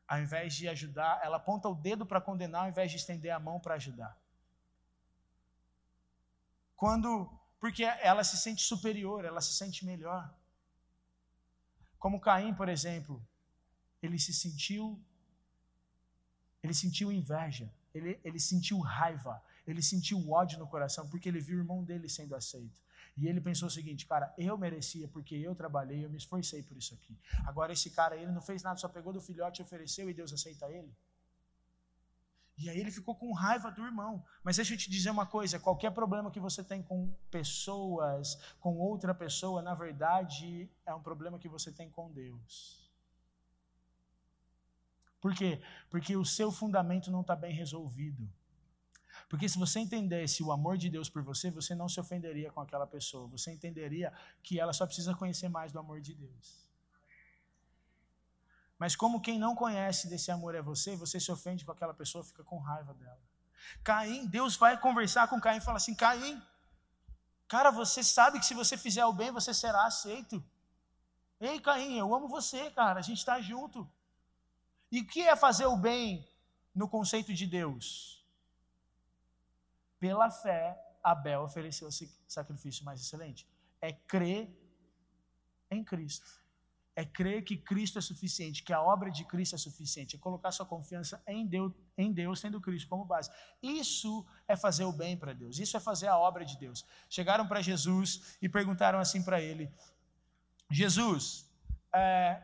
Ao invés de ajudar, ela aponta o dedo para condenar, ao invés de estender a mão para ajudar. Quando, porque ela se sente superior, ela se sente melhor. Como Caim, por exemplo, ele se sentiu, ele sentiu inveja, ele, ele sentiu raiva, ele sentiu ódio no coração porque ele viu o irmão dele sendo aceito. E ele pensou o seguinte, cara, eu merecia porque eu trabalhei, eu me esforcei por isso aqui. Agora esse cara, ele não fez nada, só pegou do filhote ofereceu e Deus aceita ele. E aí ele ficou com raiva do irmão. Mas deixa eu te dizer uma coisa: qualquer problema que você tem com pessoas, com outra pessoa, na verdade é um problema que você tem com Deus. Por quê? Porque o seu fundamento não está bem resolvido. Porque se você entendesse o amor de Deus por você, você não se ofenderia com aquela pessoa. Você entenderia que ela só precisa conhecer mais do amor de Deus. Mas como quem não conhece desse amor é você, você se ofende com aquela pessoa, fica com raiva dela. Caim, Deus vai conversar com Caim e fala assim: Caim, cara, você sabe que se você fizer o bem, você será aceito. Ei, Caim, eu amo você, cara, a gente está junto. E o que é fazer o bem no conceito de Deus? Pela fé, Abel ofereceu o sacrifício mais excelente. É crer em Cristo. É crer que Cristo é suficiente, que a obra de Cristo é suficiente, é colocar sua confiança em Deus, em Deus, tendo Cristo como base. Isso é fazer o bem para Deus, isso é fazer a obra de Deus. Chegaram para Jesus e perguntaram assim para ele: Jesus, é,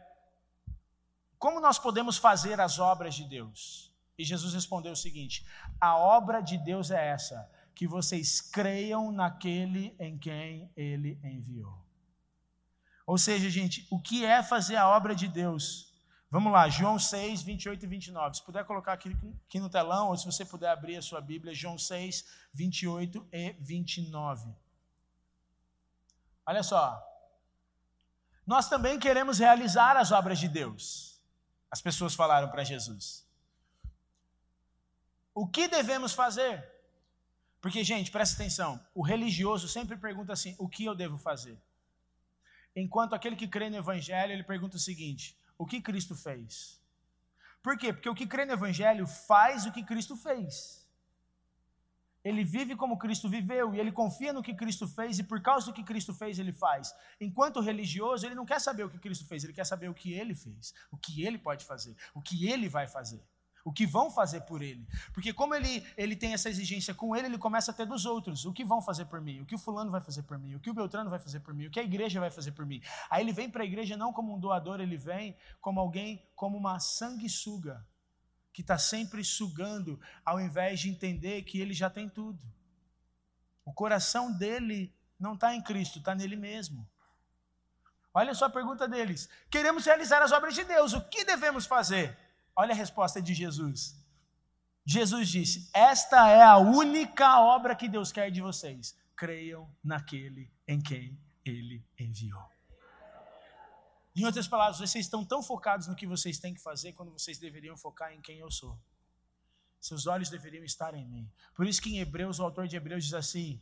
como nós podemos fazer as obras de Deus? E Jesus respondeu o seguinte: A obra de Deus é essa, que vocês creiam naquele em quem ele enviou. Ou seja, gente, o que é fazer a obra de Deus? Vamos lá, João 6, 28 e 29. Se puder colocar aqui, aqui no telão, ou se você puder abrir a sua Bíblia, João 6, 28 e 29. Olha só. Nós também queremos realizar as obras de Deus. As pessoas falaram para Jesus. O que devemos fazer? Porque, gente, presta atenção: o religioso sempre pergunta assim: o que eu devo fazer? Enquanto aquele que crê no Evangelho, ele pergunta o seguinte: o que Cristo fez? Por quê? Porque o que crê no Evangelho faz o que Cristo fez. Ele vive como Cristo viveu e ele confia no que Cristo fez e por causa do que Cristo fez, ele faz. Enquanto religioso, ele não quer saber o que Cristo fez, ele quer saber o que ele fez, o que ele pode fazer, o que ele vai fazer o que vão fazer por ele. Porque como ele, ele tem essa exigência com ele, ele começa a ter dos outros. O que vão fazer por mim? O que o fulano vai fazer por mim? O que o Beltrano vai fazer por mim? O que a igreja vai fazer por mim? Aí ele vem para a igreja não como um doador, ele vem como alguém, como uma sanguessuga, que está sempre sugando, ao invés de entender que ele já tem tudo. O coração dele não está em Cristo, está nele mesmo. Olha só a pergunta deles. Queremos realizar as obras de Deus, o que devemos fazer? Olha a resposta de Jesus. Jesus disse: Esta é a única obra que Deus quer de vocês. Creiam naquele em quem ele enviou. Em outras palavras, vocês estão tão focados no que vocês têm que fazer quando vocês deveriam focar em quem eu sou. Seus olhos deveriam estar em mim. Por isso que em Hebreus, o autor de Hebreus diz assim: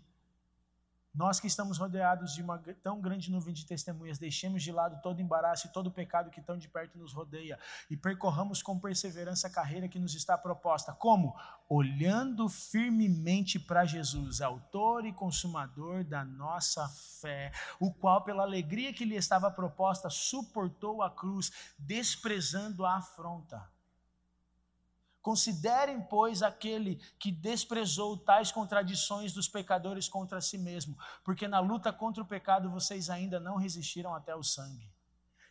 nós que estamos rodeados de uma tão grande nuvem de testemunhas, deixemos de lado todo embaraço e todo pecado que tão de perto nos rodeia e percorramos com perseverança a carreira que nos está proposta. Como? Olhando firmemente para Jesus, autor e consumador da nossa fé, o qual, pela alegria que lhe estava proposta, suportou a cruz, desprezando a afronta Considerem, pois, aquele que desprezou tais contradições dos pecadores contra si mesmo, porque na luta contra o pecado vocês ainda não resistiram até o sangue.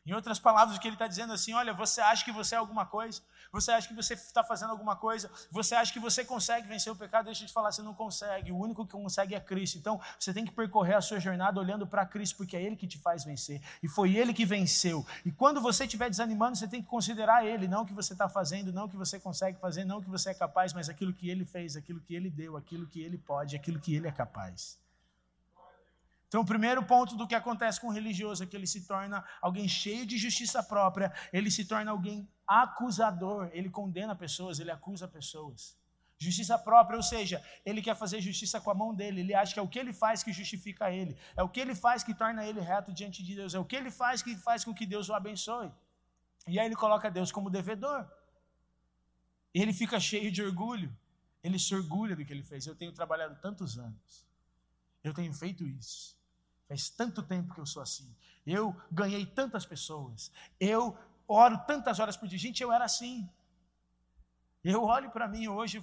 Em outras palavras, o que ele está dizendo assim: olha, você acha que você é alguma coisa? Você acha que você está fazendo alguma coisa? Você acha que você consegue vencer o pecado? Deixa eu te falar, você não consegue. O único que consegue é Cristo. Então, você tem que percorrer a sua jornada olhando para Cristo, porque é Ele que te faz vencer. E foi Ele que venceu. E quando você estiver desanimando, você tem que considerar Ele, não o que você está fazendo, não o que você consegue fazer, não o que você é capaz, mas aquilo que Ele fez, aquilo que Ele deu, aquilo que Ele pode, aquilo que Ele é capaz. Então, o primeiro ponto do que acontece com o religioso é que ele se torna alguém cheio de justiça própria, ele se torna alguém acusador, ele condena pessoas, ele acusa pessoas. Justiça própria, ou seja, ele quer fazer justiça com a mão dele, ele acha que é o que ele faz que justifica ele, é o que ele faz que torna ele reto diante de Deus, é o que ele faz que faz com que Deus o abençoe. E aí ele coloca Deus como devedor. E ele fica cheio de orgulho, ele se orgulha do que ele fez. Eu tenho trabalhado tantos anos, eu tenho feito isso. Faz tanto tempo que eu sou assim. Eu ganhei tantas pessoas. Eu oro tantas horas por dia. Gente, eu era assim. Eu olho para mim hoje,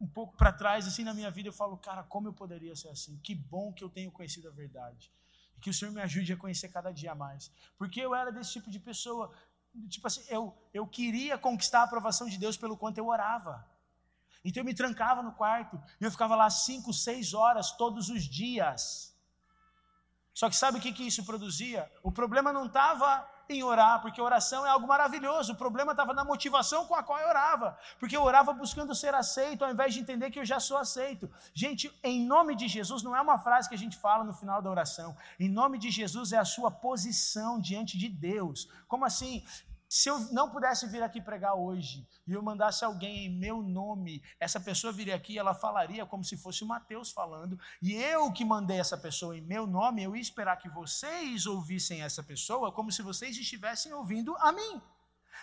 um pouco para trás, assim na minha vida, eu falo, cara, como eu poderia ser assim? Que bom que eu tenho conhecido a verdade. Que o Senhor me ajude a conhecer cada dia mais. Porque eu era desse tipo de pessoa. Tipo assim, eu, eu queria conquistar a aprovação de Deus pelo quanto eu orava. Então eu me trancava no quarto e eu ficava lá cinco, seis horas todos os dias só que sabe o que, que isso produzia? O problema não estava em orar, porque oração é algo maravilhoso. O problema estava na motivação com a qual eu orava, porque eu orava buscando ser aceito, ao invés de entender que eu já sou aceito. Gente, em nome de Jesus não é uma frase que a gente fala no final da oração. Em nome de Jesus é a sua posição diante de Deus. Como assim? Se eu não pudesse vir aqui pregar hoje e eu mandasse alguém em meu nome, essa pessoa viria aqui e ela falaria como se fosse o Mateus falando, e eu que mandei essa pessoa em meu nome, eu ia esperar que vocês ouvissem essa pessoa como se vocês estivessem ouvindo a mim.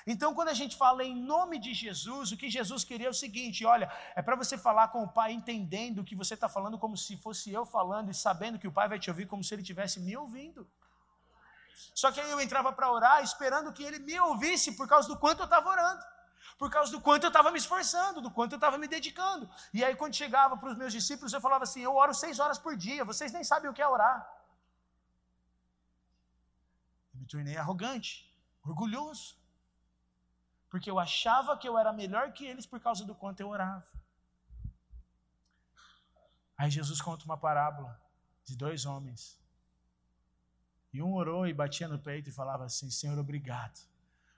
Então, quando a gente fala em nome de Jesus, o que Jesus queria é o seguinte: olha, é para você falar com o Pai entendendo que você está falando como se fosse eu falando e sabendo que o Pai vai te ouvir como se ele estivesse me ouvindo. Só que aí eu entrava para orar esperando que ele me ouvisse por causa do quanto eu estava orando, por causa do quanto eu estava me esforçando, do quanto eu estava me dedicando. E aí quando chegava para os meus discípulos, eu falava assim: eu oro seis horas por dia, vocês nem sabem o que é orar. Eu me tornei arrogante, orgulhoso, porque eu achava que eu era melhor que eles por causa do quanto eu orava. Aí Jesus conta uma parábola de dois homens e um orou e batia no peito e falava assim: Senhor, obrigado,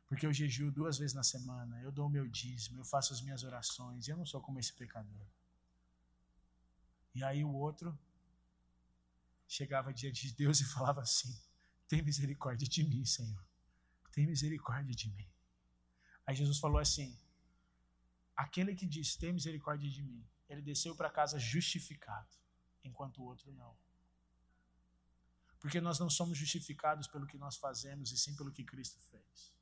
porque eu jejuo duas vezes na semana, eu dou o meu dízimo, eu faço as minhas orações, eu não sou como esse pecador. E aí o outro chegava diante de Deus e falava assim: Tem misericórdia de mim, Senhor, tem misericórdia de mim. Aí Jesus falou assim: Aquele que disse, Tem misericórdia de mim, ele desceu para casa justificado, enquanto o outro não. Porque nós não somos justificados pelo que nós fazemos e sim pelo que Cristo fez.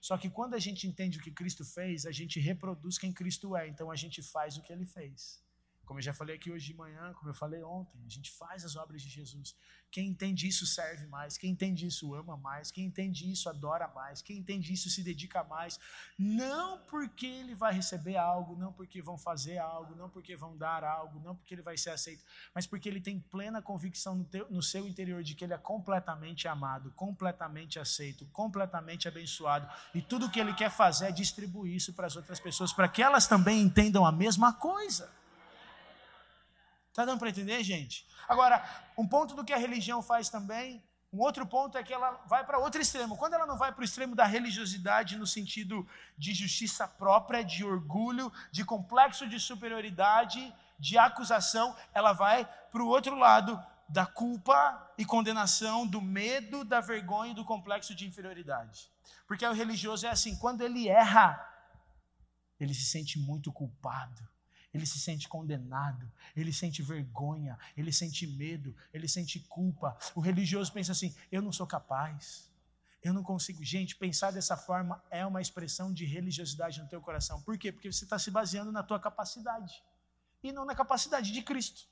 Só que quando a gente entende o que Cristo fez, a gente reproduz quem Cristo é, então a gente faz o que ele fez. Como eu já falei aqui hoje de manhã, como eu falei ontem, a gente faz as obras de Jesus. Quem entende isso serve mais, quem entende isso ama mais, quem entende isso adora mais, quem entende isso se dedica mais. Não porque ele vai receber algo, não porque vão fazer algo, não porque vão dar algo, não porque ele vai ser aceito, mas porque ele tem plena convicção no, teu, no seu interior de que ele é completamente amado, completamente aceito, completamente abençoado. E tudo o que ele quer fazer é distribuir isso para as outras pessoas, para que elas também entendam a mesma coisa. Está dando para entender, gente? Agora, um ponto do que a religião faz também, um outro ponto é que ela vai para outro extremo. Quando ela não vai para o extremo da religiosidade no sentido de justiça própria, de orgulho, de complexo de superioridade, de acusação, ela vai para o outro lado da culpa e condenação, do medo, da vergonha e do complexo de inferioridade. Porque o religioso é assim, quando ele erra, ele se sente muito culpado ele se sente condenado, ele sente vergonha, ele sente medo, ele sente culpa. O religioso pensa assim: eu não sou capaz, eu não consigo. Gente, pensar dessa forma é uma expressão de religiosidade no teu coração. Por quê? Porque você está se baseando na tua capacidade e não na capacidade de Cristo.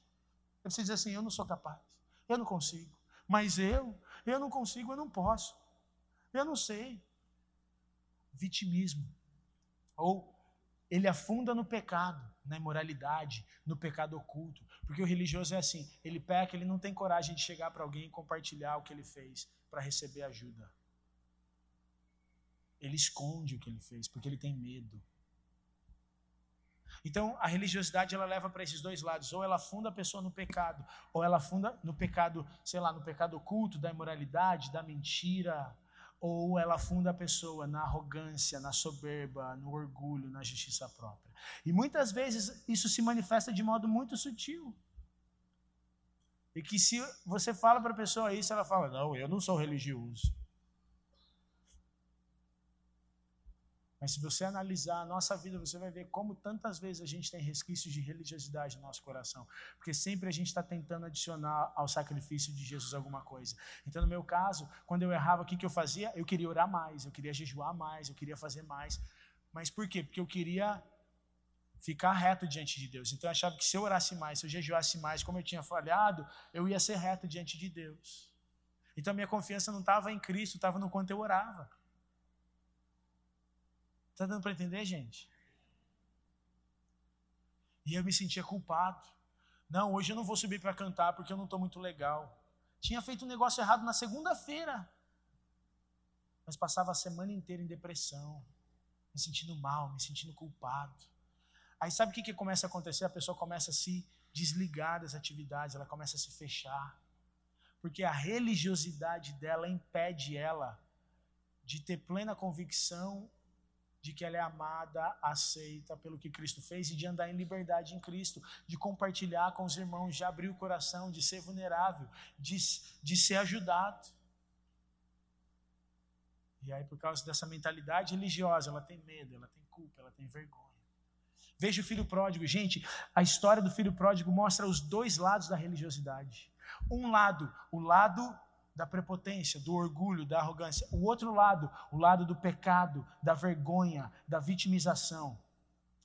Você diz assim: eu não sou capaz, eu não consigo. Mas eu, eu não consigo, eu não posso, eu não sei. Vitimismo. Ou ele afunda no pecado, na imoralidade, no pecado oculto. Porque o religioso é assim: ele peca, ele não tem coragem de chegar para alguém e compartilhar o que ele fez para receber ajuda. Ele esconde o que ele fez, porque ele tem medo. Então, a religiosidade ela leva para esses dois lados, ou ela afunda a pessoa no pecado, ou ela afunda no pecado, sei lá, no pecado oculto, da imoralidade, da mentira, ou ela afunda a pessoa na arrogância, na soberba, no orgulho, na justiça própria. E muitas vezes isso se manifesta de modo muito sutil. E que se você fala para a pessoa isso, ela fala: Não, eu não sou religioso. Mas se você analisar a nossa vida, você vai ver como tantas vezes a gente tem resquícios de religiosidade no nosso coração. Porque sempre a gente está tentando adicionar ao sacrifício de Jesus alguma coisa. Então, no meu caso, quando eu errava, o que, que eu fazia? Eu queria orar mais, eu queria jejuar mais, eu queria fazer mais. Mas por quê? Porque eu queria ficar reto diante de Deus. Então eu achava que se eu orasse mais, se eu jejuasse mais, como eu tinha falhado, eu ia ser reto diante de Deus. Então minha confiança não estava em Cristo, estava no quanto eu orava. Está dando para entender, gente? E eu me sentia culpado. Não, hoje eu não vou subir para cantar porque eu não estou muito legal. Tinha feito um negócio errado na segunda-feira. Mas passava a semana inteira em depressão, me sentindo mal, me sentindo culpado. Aí sabe o que, que começa a acontecer? A pessoa começa a se desligar das atividades, ela começa a se fechar. Porque a religiosidade dela impede ela de ter plena convicção de que ela é amada, aceita pelo que Cristo fez e de andar em liberdade em Cristo, de compartilhar com os irmãos, de abrir o coração, de ser vulnerável, de, de ser ajudado. E aí, por causa dessa mentalidade religiosa, ela tem medo, ela tem culpa, ela tem vergonha. Veja o filho pródigo. Gente, a história do filho pródigo mostra os dois lados da religiosidade. Um lado, o lado da prepotência, do orgulho, da arrogância. O outro lado, o lado do pecado, da vergonha, da vitimização.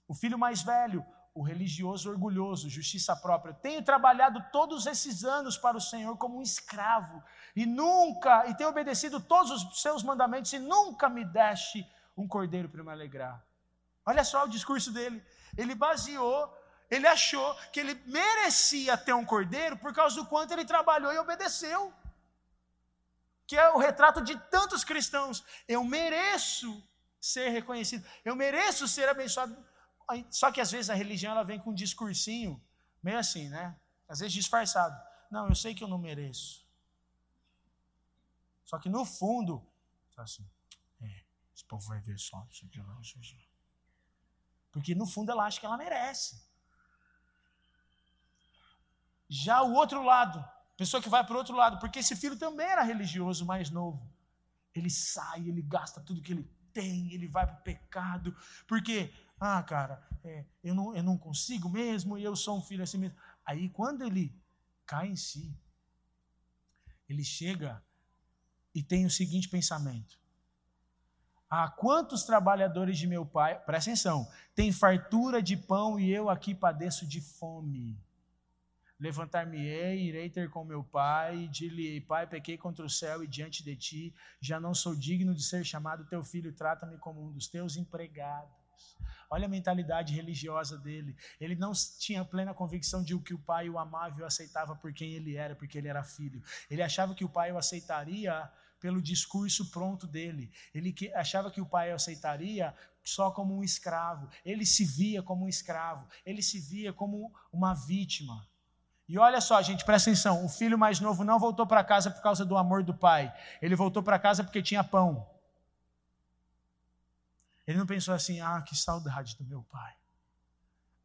O filho mais velho, o religioso orgulhoso, justiça própria. Tenho trabalhado todos esses anos para o Senhor como um escravo e nunca, e tenho obedecido todos os seus mandamentos e nunca me deste um cordeiro para me alegrar. Olha só o discurso dele. Ele baseou, ele achou que ele merecia ter um cordeiro por causa do quanto ele trabalhou e obedeceu que é o retrato de tantos cristãos. Eu mereço ser reconhecido, eu mereço ser abençoado. Só que às vezes a religião ela vem com um discursinho, meio assim, né? Às vezes disfarçado. Não, eu sei que eu não mereço. Só que no fundo, assim, é, esse povo vai ver só. Porque no fundo ela acha que ela merece. Já o outro lado, Pessoa que vai para o outro lado, porque esse filho também era religioso, mais novo. Ele sai, ele gasta tudo que ele tem, ele vai para o pecado, porque, ah, cara, é, eu, não, eu não consigo mesmo e eu sou um filho assim mesmo. Aí, quando ele cai em si, ele chega e tem o seguinte pensamento: ah, quantos trabalhadores de meu pai, presta atenção, tem fartura de pão e eu aqui padeço de fome. Levantar-me-ei, irei ter com meu pai, e dir-lhe: Pai, pequei contra o céu e diante de ti, já não sou digno de ser chamado teu filho, trata-me como um dos teus empregados. Olha a mentalidade religiosa dele. Ele não tinha plena convicção de que o pai o amava e o aceitava por quem ele era, porque ele era filho. Ele achava que o pai o aceitaria pelo discurso pronto dele. Ele achava que o pai o aceitaria só como um escravo. Ele se via como um escravo. Ele se via como uma vítima. E olha só, gente, presta atenção: o filho mais novo não voltou para casa por causa do amor do pai, ele voltou para casa porque tinha pão. Ele não pensou assim: ah, que saudade do meu pai.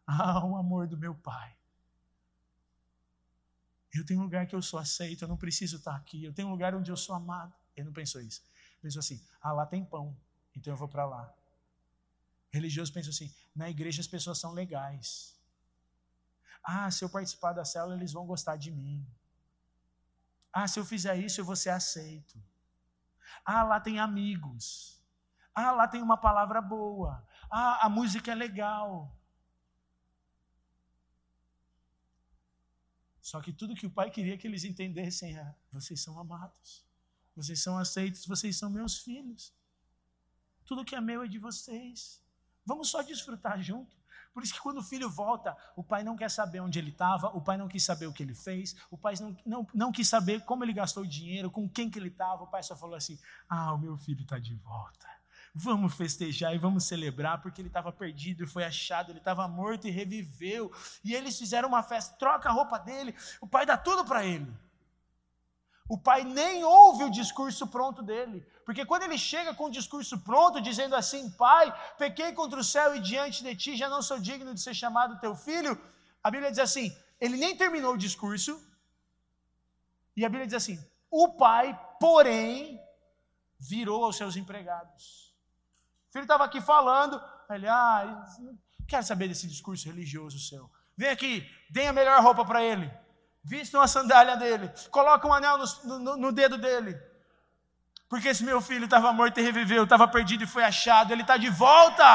Ah, o amor do meu pai. Eu tenho um lugar que eu sou aceito, eu não preciso estar aqui. Eu tenho um lugar onde eu sou amado. Ele não pensou isso. Ele pensou assim: ah, lá tem pão, então eu vou para lá. O religioso pensou assim: na igreja as pessoas são legais. Ah, se eu participar da célula, eles vão gostar de mim. Ah, se eu fizer isso, eu vou ser aceito. Ah, lá tem amigos. Ah, lá tem uma palavra boa. Ah, a música é legal. Só que tudo que o pai queria que eles entendessem é: vocês são amados, vocês são aceitos, vocês são meus filhos. Tudo que é meu é de vocês. Vamos só desfrutar junto. Por isso que quando o filho volta, o pai não quer saber onde ele estava, o pai não quis saber o que ele fez, o pai não, não, não quis saber como ele gastou o dinheiro, com quem que ele estava, o pai só falou assim, ah, o meu filho está de volta. Vamos festejar e vamos celebrar, porque ele estava perdido e foi achado, ele estava morto e reviveu. E eles fizeram uma festa, troca a roupa dele, o pai dá tudo para ele. O pai nem ouve o discurso pronto dele. Porque quando ele chega com o discurso pronto, dizendo assim: Pai, pequei contra o céu e diante de ti já não sou digno de ser chamado teu filho, a Bíblia diz assim: ele nem terminou o discurso, E a Bíblia diz assim: o pai, porém, virou aos seus empregados. O filho estava aqui falando, ele, ah, não quero saber desse discurso religioso seu. Vem aqui, dê a melhor roupa para ele, vistam a sandália dele, coloca um anel no, no, no dedo dele. Porque esse meu filho estava morto e reviveu, estava perdido e foi achado, ele está de volta.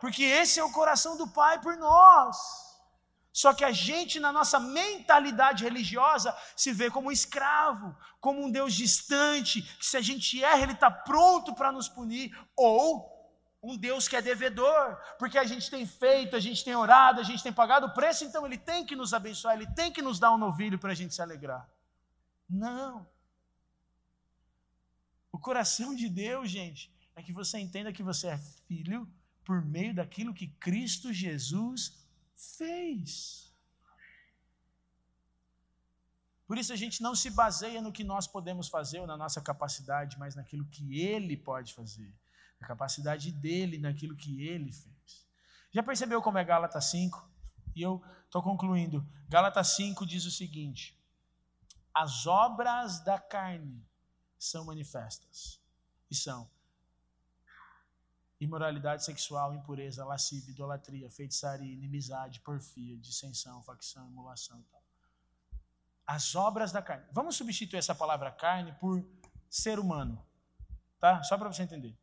Porque esse é o coração do Pai por nós. Só que a gente, na nossa mentalidade religiosa, se vê como um escravo, como um Deus distante, que se a gente erra, Ele está pronto para nos punir, ou um Deus que é devedor, porque a gente tem feito, a gente tem orado, a gente tem pagado o preço, então Ele tem que nos abençoar, Ele tem que nos dar um novilho para a gente se alegrar. Não. O coração de Deus, gente, é que você entenda que você é filho por meio daquilo que Cristo Jesus fez. Por isso a gente não se baseia no que nós podemos fazer ou na nossa capacidade, mas naquilo que Ele pode fazer, na capacidade dele, naquilo que Ele fez. Já percebeu como é Gálatas 5? E eu estou concluindo. Gálatas 5 diz o seguinte: as obras da carne são manifestas e são imoralidade sexual, impureza, lascívia, idolatria, feitiçaria, inimizade, porfia, dissensão, facção, emulação e tal. As obras da carne. Vamos substituir essa palavra carne por ser humano, tá? Só para você entender.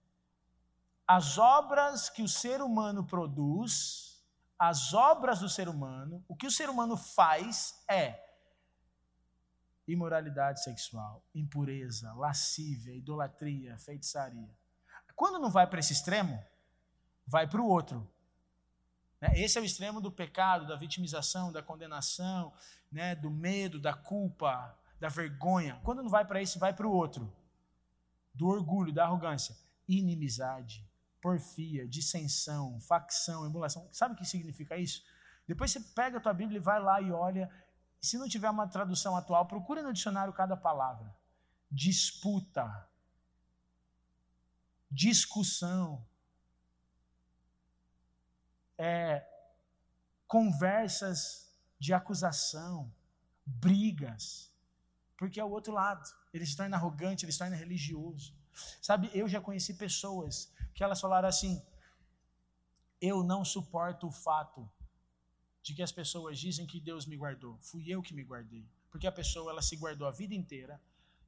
As obras que o ser humano produz, as obras do ser humano, o que o ser humano faz é imoralidade sexual, impureza, lascívia, idolatria, feitiçaria quando não vai para esse extremo, vai para o outro. Né? Esse é o extremo do pecado, da vitimização, da condenação, né? do medo, da culpa, da vergonha. Quando não vai para esse, vai para o outro. Do orgulho, da arrogância. Inimizade, porfia, dissensão, facção, emulação. Sabe o que significa isso? Depois você pega a tua Bíblia e vai lá e olha. Se não tiver uma tradução atual, procura no dicionário cada palavra. Disputa, discussão, é, conversas de acusação, brigas, porque é o outro lado. Ele se torna arrogante, ele se torna religioso. Sabe, eu já conheci pessoas que elas falaram assim: eu não suporto o fato de que as pessoas dizem que Deus me guardou. Fui eu que me guardei. Porque a pessoa ela se guardou a vida inteira,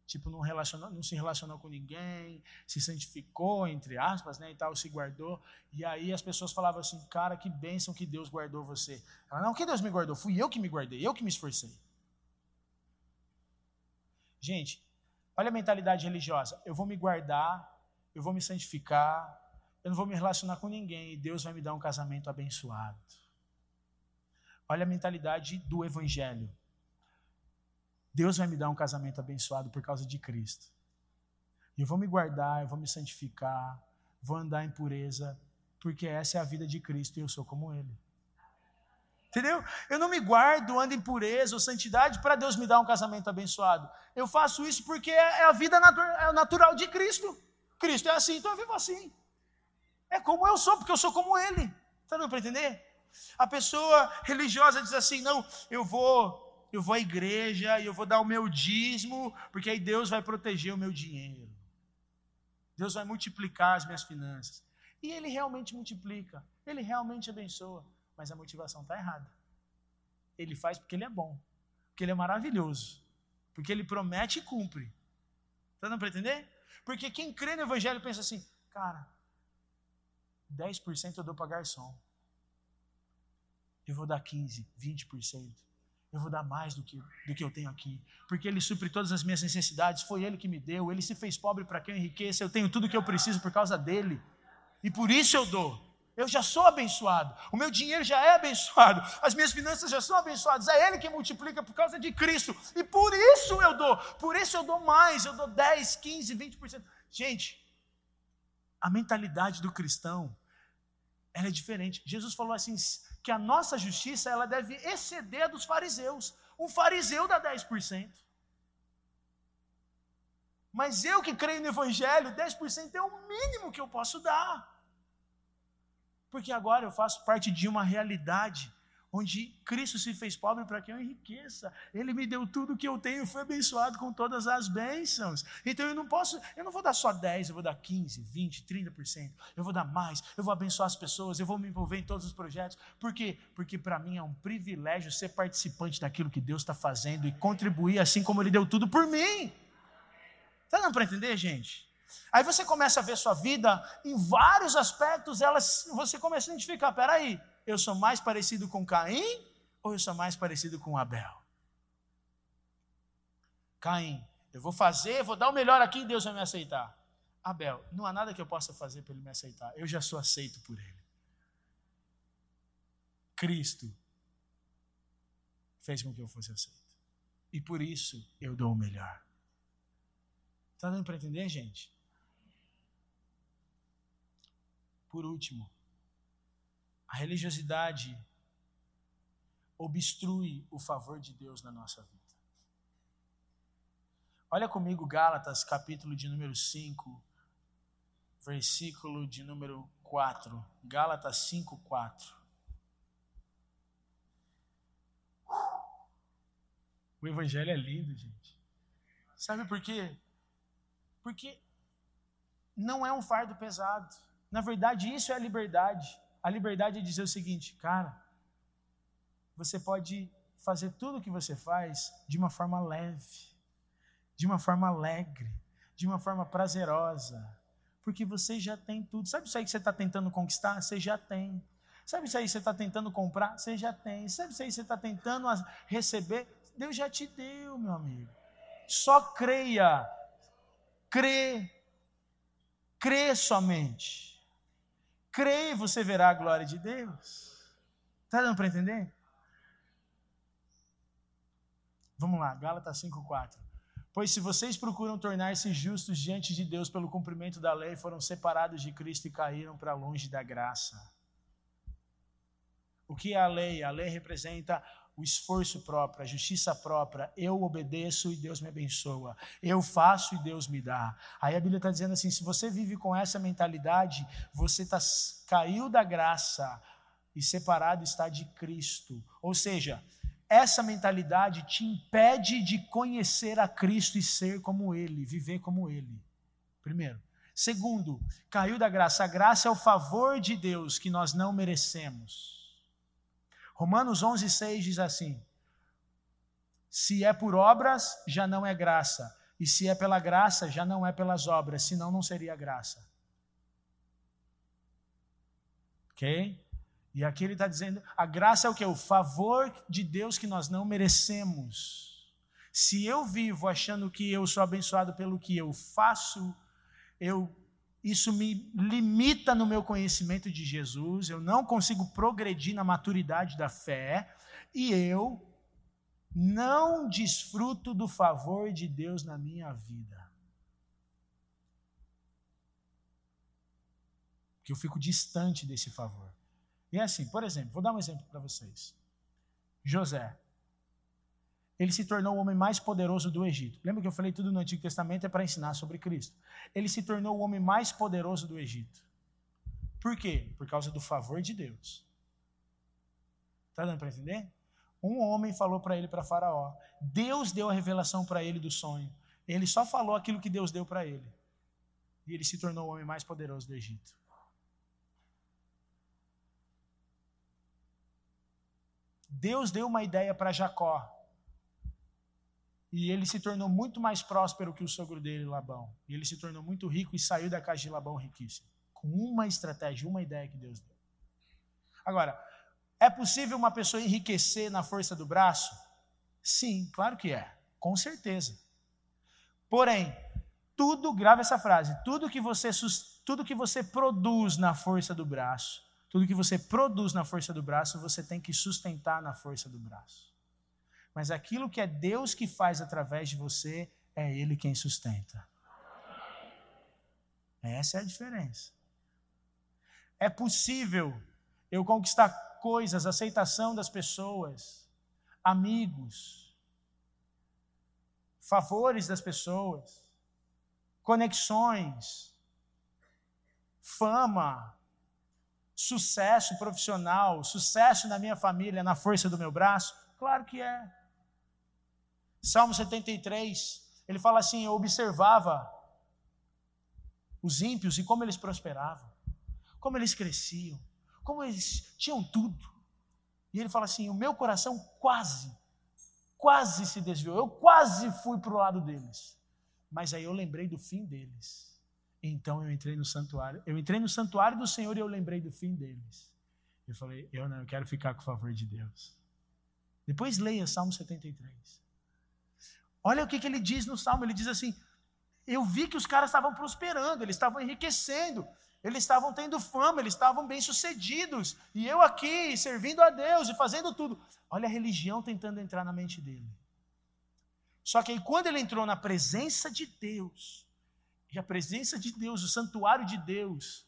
tipo, não, relacionou, não se relacionou com ninguém, se santificou, entre aspas, né, e tal, se guardou. E aí as pessoas falavam assim, cara, que bênção que Deus guardou você. Ela, não, que Deus me guardou? Fui eu que me guardei, eu que me esforcei. Gente, olha a mentalidade religiosa. Eu vou me guardar, eu vou me santificar, eu não vou me relacionar com ninguém, e Deus vai me dar um casamento abençoado. Olha a mentalidade do evangelho. Deus vai me dar um casamento abençoado por causa de Cristo. Eu vou me guardar, eu vou me santificar, vou andar em pureza, porque essa é a vida de Cristo e eu sou como Ele. Entendeu? Eu não me guardo, ando em pureza ou santidade para Deus me dar um casamento abençoado. Eu faço isso porque é a vida é natural de Cristo. Cristo é assim, então eu vivo assim. É como eu sou, porque eu sou como Ele. Está dando para entender? A pessoa religiosa diz assim: não, eu vou eu vou à igreja e eu vou dar o meu dízimo, porque aí Deus vai proteger o meu dinheiro. Deus vai multiplicar as minhas finanças. E Ele realmente multiplica, Ele realmente abençoa, mas a motivação está errada. Ele faz porque Ele é bom, porque Ele é maravilhoso, porque Ele promete e cumpre. Está dando para entender? Porque quem crê no Evangelho pensa assim, cara, 10% eu dou para garçom. Eu vou dar 15%, 20% eu vou dar mais do que, do que eu tenho aqui, porque Ele supre todas as minhas necessidades, foi Ele que me deu, Ele se fez pobre para que eu enriqueça, eu tenho tudo que eu preciso por causa dEle, e por isso eu dou. Eu já sou abençoado, o meu dinheiro já é abençoado, as minhas finanças já são abençoadas, é Ele que multiplica por causa de Cristo, e por isso eu dou, por isso eu dou mais, eu dou 10, 15, 20%. Gente, a mentalidade do cristão, ela é diferente. Jesus falou assim: que a nossa justiça ela deve exceder a dos fariseus. Um fariseu dá 10%. Mas eu que creio no Evangelho, 10% é o mínimo que eu posso dar. Porque agora eu faço parte de uma realidade onde Cristo se fez pobre para que eu enriqueça. Ele me deu tudo que eu tenho foi abençoado com todas as bênçãos. Então eu não posso, eu não vou dar só 10, eu vou dar 15, 20, 30%. Eu vou dar mais, eu vou abençoar as pessoas, eu vou me envolver em todos os projetos. Por quê? Porque para mim é um privilégio ser participante daquilo que Deus está fazendo e contribuir assim como Ele deu tudo por mim. Está dando para entender, gente? Aí você começa a ver sua vida em vários aspectos, elas, você começa a identificar, peraí, eu sou mais parecido com Caim ou eu sou mais parecido com Abel? Caim, eu vou fazer, vou dar o melhor aqui e Deus vai me aceitar. Abel, não há nada que eu possa fazer para ele me aceitar, eu já sou aceito por ele. Cristo fez com que eu fosse aceito. E por isso eu dou o melhor. Está dando para entender, gente? Por último, a religiosidade obstrui o favor de Deus na nossa vida. Olha comigo Gálatas, capítulo de número 5, versículo de número 4. Gálatas 5, 4. O evangelho é lindo, gente. Sabe por quê? Porque não é um fardo pesado. Na verdade, isso é a liberdade. A liberdade é dizer o seguinte, cara, você pode fazer tudo o que você faz de uma forma leve, de uma forma alegre, de uma forma prazerosa, porque você já tem tudo. Sabe isso aí que você está tentando conquistar? Você já tem. Sabe isso aí que você está tentando comprar? Você já tem. Sabe isso aí que você está tentando receber? Deus já te deu, meu amigo. Só creia. Crê. Crê somente crê, você verá a glória de Deus. Está dando para entender? Vamos lá, Gálatas 5,4. Pois se vocês procuram tornar-se justos diante de Deus pelo cumprimento da lei, foram separados de Cristo e caíram para longe da graça. O que é a lei? A lei representa o esforço próprio, a justiça própria. Eu obedeço e Deus me abençoa. Eu faço e Deus me dá. Aí a Bíblia está dizendo assim: se você vive com essa mentalidade, você tá, caiu da graça e separado está de Cristo. Ou seja, essa mentalidade te impede de conhecer a Cristo e ser como Ele, viver como Ele. Primeiro. Segundo, caiu da graça. A graça é o favor de Deus que nós não merecemos. Romanos 11, 6 diz assim: Se é por obras, já não é graça. E se é pela graça, já não é pelas obras, senão não seria graça. Ok? E aqui ele está dizendo: a graça é o que? O favor de Deus que nós não merecemos. Se eu vivo achando que eu sou abençoado pelo que eu faço, eu isso me limita no meu conhecimento de Jesus, eu não consigo progredir na maturidade da fé, e eu não desfruto do favor de Deus na minha vida. Que eu fico distante desse favor. E é assim, por exemplo, vou dar um exemplo para vocês. José ele se tornou o homem mais poderoso do Egito. Lembra que eu falei tudo no Antigo Testamento é para ensinar sobre Cristo. Ele se tornou o homem mais poderoso do Egito. Por quê? Por causa do favor de Deus. Está dando para entender? Um homem falou para ele, para Faraó. Deus deu a revelação para ele do sonho. Ele só falou aquilo que Deus deu para ele. E ele se tornou o homem mais poderoso do Egito. Deus deu uma ideia para Jacó. E ele se tornou muito mais próspero que o sogro dele, Labão. E ele se tornou muito rico e saiu da casa de Labão riquíssimo. Com uma estratégia, uma ideia que Deus deu. Agora, é possível uma pessoa enriquecer na força do braço? Sim, claro que é. Com certeza. Porém, tudo, grava essa frase, tudo que você tudo que você produz na força do braço, tudo que você produz na força do braço, você tem que sustentar na força do braço mas aquilo que é Deus que faz através de você, é Ele quem sustenta. Essa é a diferença. É possível eu conquistar coisas, aceitação das pessoas, amigos, favores das pessoas, conexões, fama, sucesso profissional, sucesso na minha família, na força do meu braço? Claro que é. Salmo 73, ele fala assim: Eu observava os ímpios e como eles prosperavam, como eles cresciam, como eles tinham tudo. E ele fala assim: O meu coração quase, quase se desviou, eu quase fui para o lado deles. Mas aí eu lembrei do fim deles. Então eu entrei no santuário. Eu entrei no santuário do Senhor e eu lembrei do fim deles. Eu falei: Eu não, eu quero ficar com o favor de Deus. Depois leia Salmo 73. Olha o que, que ele diz no Salmo: ele diz assim: Eu vi que os caras estavam prosperando, eles estavam enriquecendo, eles estavam tendo fama, eles estavam bem-sucedidos, e eu aqui servindo a Deus e fazendo tudo. Olha a religião tentando entrar na mente dele. Só que aí, quando ele entrou na presença de Deus, e a presença de Deus, o santuário de Deus,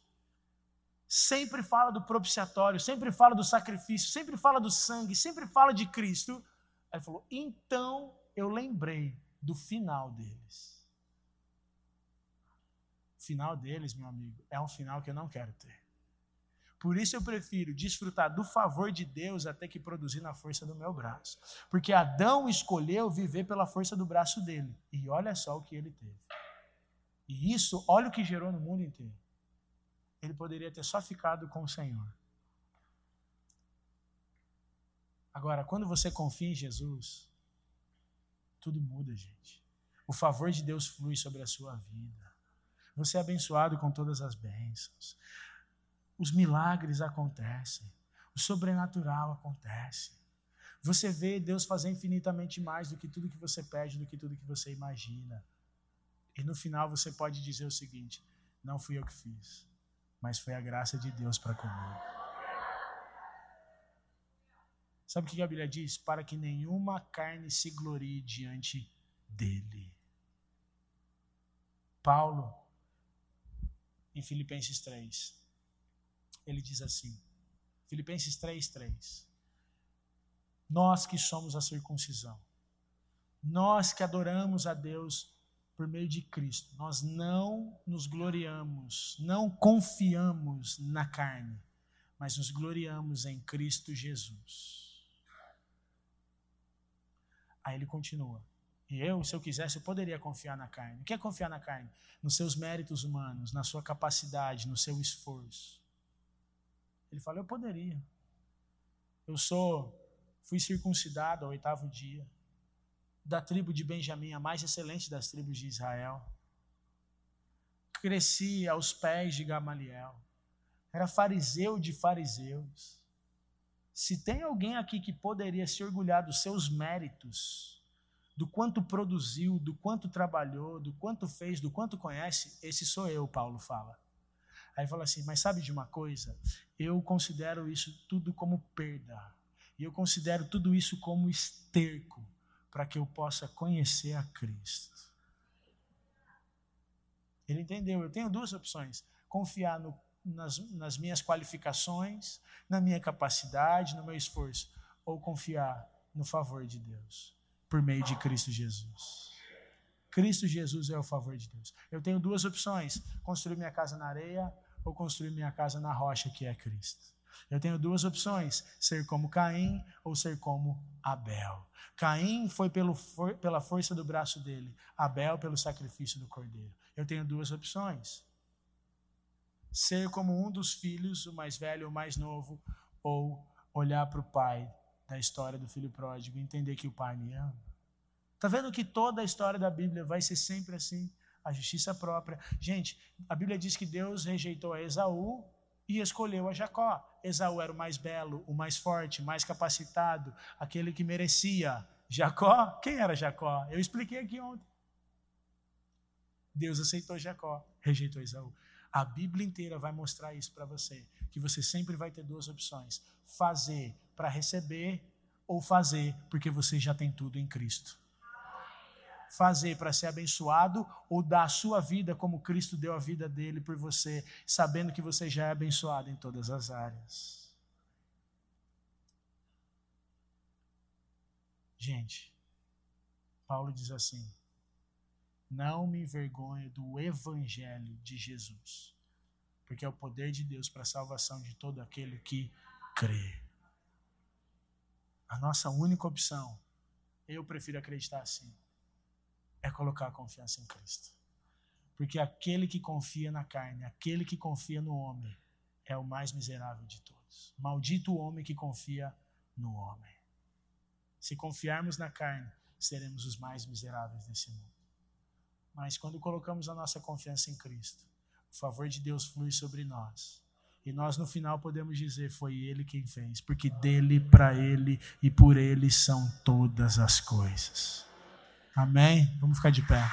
sempre fala do propiciatório, sempre fala do sacrifício, sempre fala do sangue, sempre fala de Cristo. Aí ele falou: então eu lembrei do final deles. O final deles, meu amigo, é um final que eu não quero ter. Por isso eu prefiro desfrutar do favor de Deus até que produzir na força do meu braço. Porque Adão escolheu viver pela força do braço dele. E olha só o que ele teve. E isso, olha o que gerou no mundo inteiro ele poderia ter só ficado com o Senhor. Agora, quando você confia em Jesus, tudo muda, gente. O favor de Deus flui sobre a sua vida. Você é abençoado com todas as bênçãos. Os milagres acontecem. O sobrenatural acontece. Você vê Deus fazer infinitamente mais do que tudo que você pede, do que tudo que você imagina. E no final você pode dizer o seguinte: não fui eu que fiz mas foi a graça de Deus para comigo. Sabe o que a Bíblia diz? Para que nenhuma carne se glorie diante dele. Paulo, em Filipenses 3, ele diz assim: Filipenses 3, 3. Nós que somos a circuncisão, nós que adoramos a Deus por meio de Cristo. Nós não nos gloriamos, não confiamos na carne, mas nos gloriamos em Cristo Jesus. Aí ele continua. E eu, se eu quisesse, eu poderia confiar na carne. O que é confiar na carne? Nos seus méritos humanos, na sua capacidade, no seu esforço. Ele fala: Eu poderia. Eu sou, fui circuncidado ao oitavo dia da tribo de Benjamim, a mais excelente das tribos de Israel. Cresci aos pés de Gamaliel. Era fariseu de fariseus. Se tem alguém aqui que poderia se orgulhar dos seus méritos, do quanto produziu, do quanto trabalhou, do quanto fez, do quanto conhece, esse sou eu, Paulo fala. Aí fala assim: Mas sabe de uma coisa? Eu considero isso tudo como perda. E eu considero tudo isso como esterco para que eu possa conhecer a Cristo. Ele entendeu. Eu tenho duas opções: confiar no, nas, nas minhas qualificações, na minha capacidade, no meu esforço, ou confiar no favor de Deus, por meio de Cristo Jesus. Cristo Jesus é o favor de Deus. Eu tenho duas opções: construir minha casa na areia ou construir minha casa na rocha, que é Cristo. Eu tenho duas opções: ser como Caim ou ser como Abel. Caim foi pelo, for, pela força do braço dele, Abel pelo sacrifício do cordeiro. Eu tenho duas opções: ser como um dos filhos, o mais velho o mais novo, ou olhar para o pai da história do filho pródigo e entender que o pai me ama. Está vendo que toda a história da Bíblia vai ser sempre assim? A justiça própria. Gente, a Bíblia diz que Deus rejeitou a Esaú e escolheu a Jacó. Esaú era o mais belo, o mais forte, mais capacitado, aquele que merecia. Jacó, quem era Jacó? Eu expliquei aqui ontem. Deus aceitou Jacó, rejeitou Esaú. A Bíblia inteira vai mostrar isso para você, que você sempre vai ter duas opções: fazer para receber ou fazer porque você já tem tudo em Cristo fazer para ser abençoado ou dar a sua vida como Cristo deu a vida dele por você, sabendo que você já é abençoado em todas as áreas. Gente, Paulo diz assim: Não me envergonhe do evangelho de Jesus, porque é o poder de Deus para a salvação de todo aquele que crê. A nossa única opção, eu prefiro acreditar assim, é colocar a confiança em Cristo. Porque aquele que confia na carne, aquele que confia no homem, é o mais miserável de todos. Maldito o homem que confia no homem. Se confiarmos na carne, seremos os mais miseráveis desse mundo. Mas quando colocamos a nossa confiança em Cristo, o favor de Deus flui sobre nós. E nós no final podemos dizer: foi Ele quem fez, porque dele, para Ele e por Ele são todas as coisas. Amém? Vamos ficar de pé.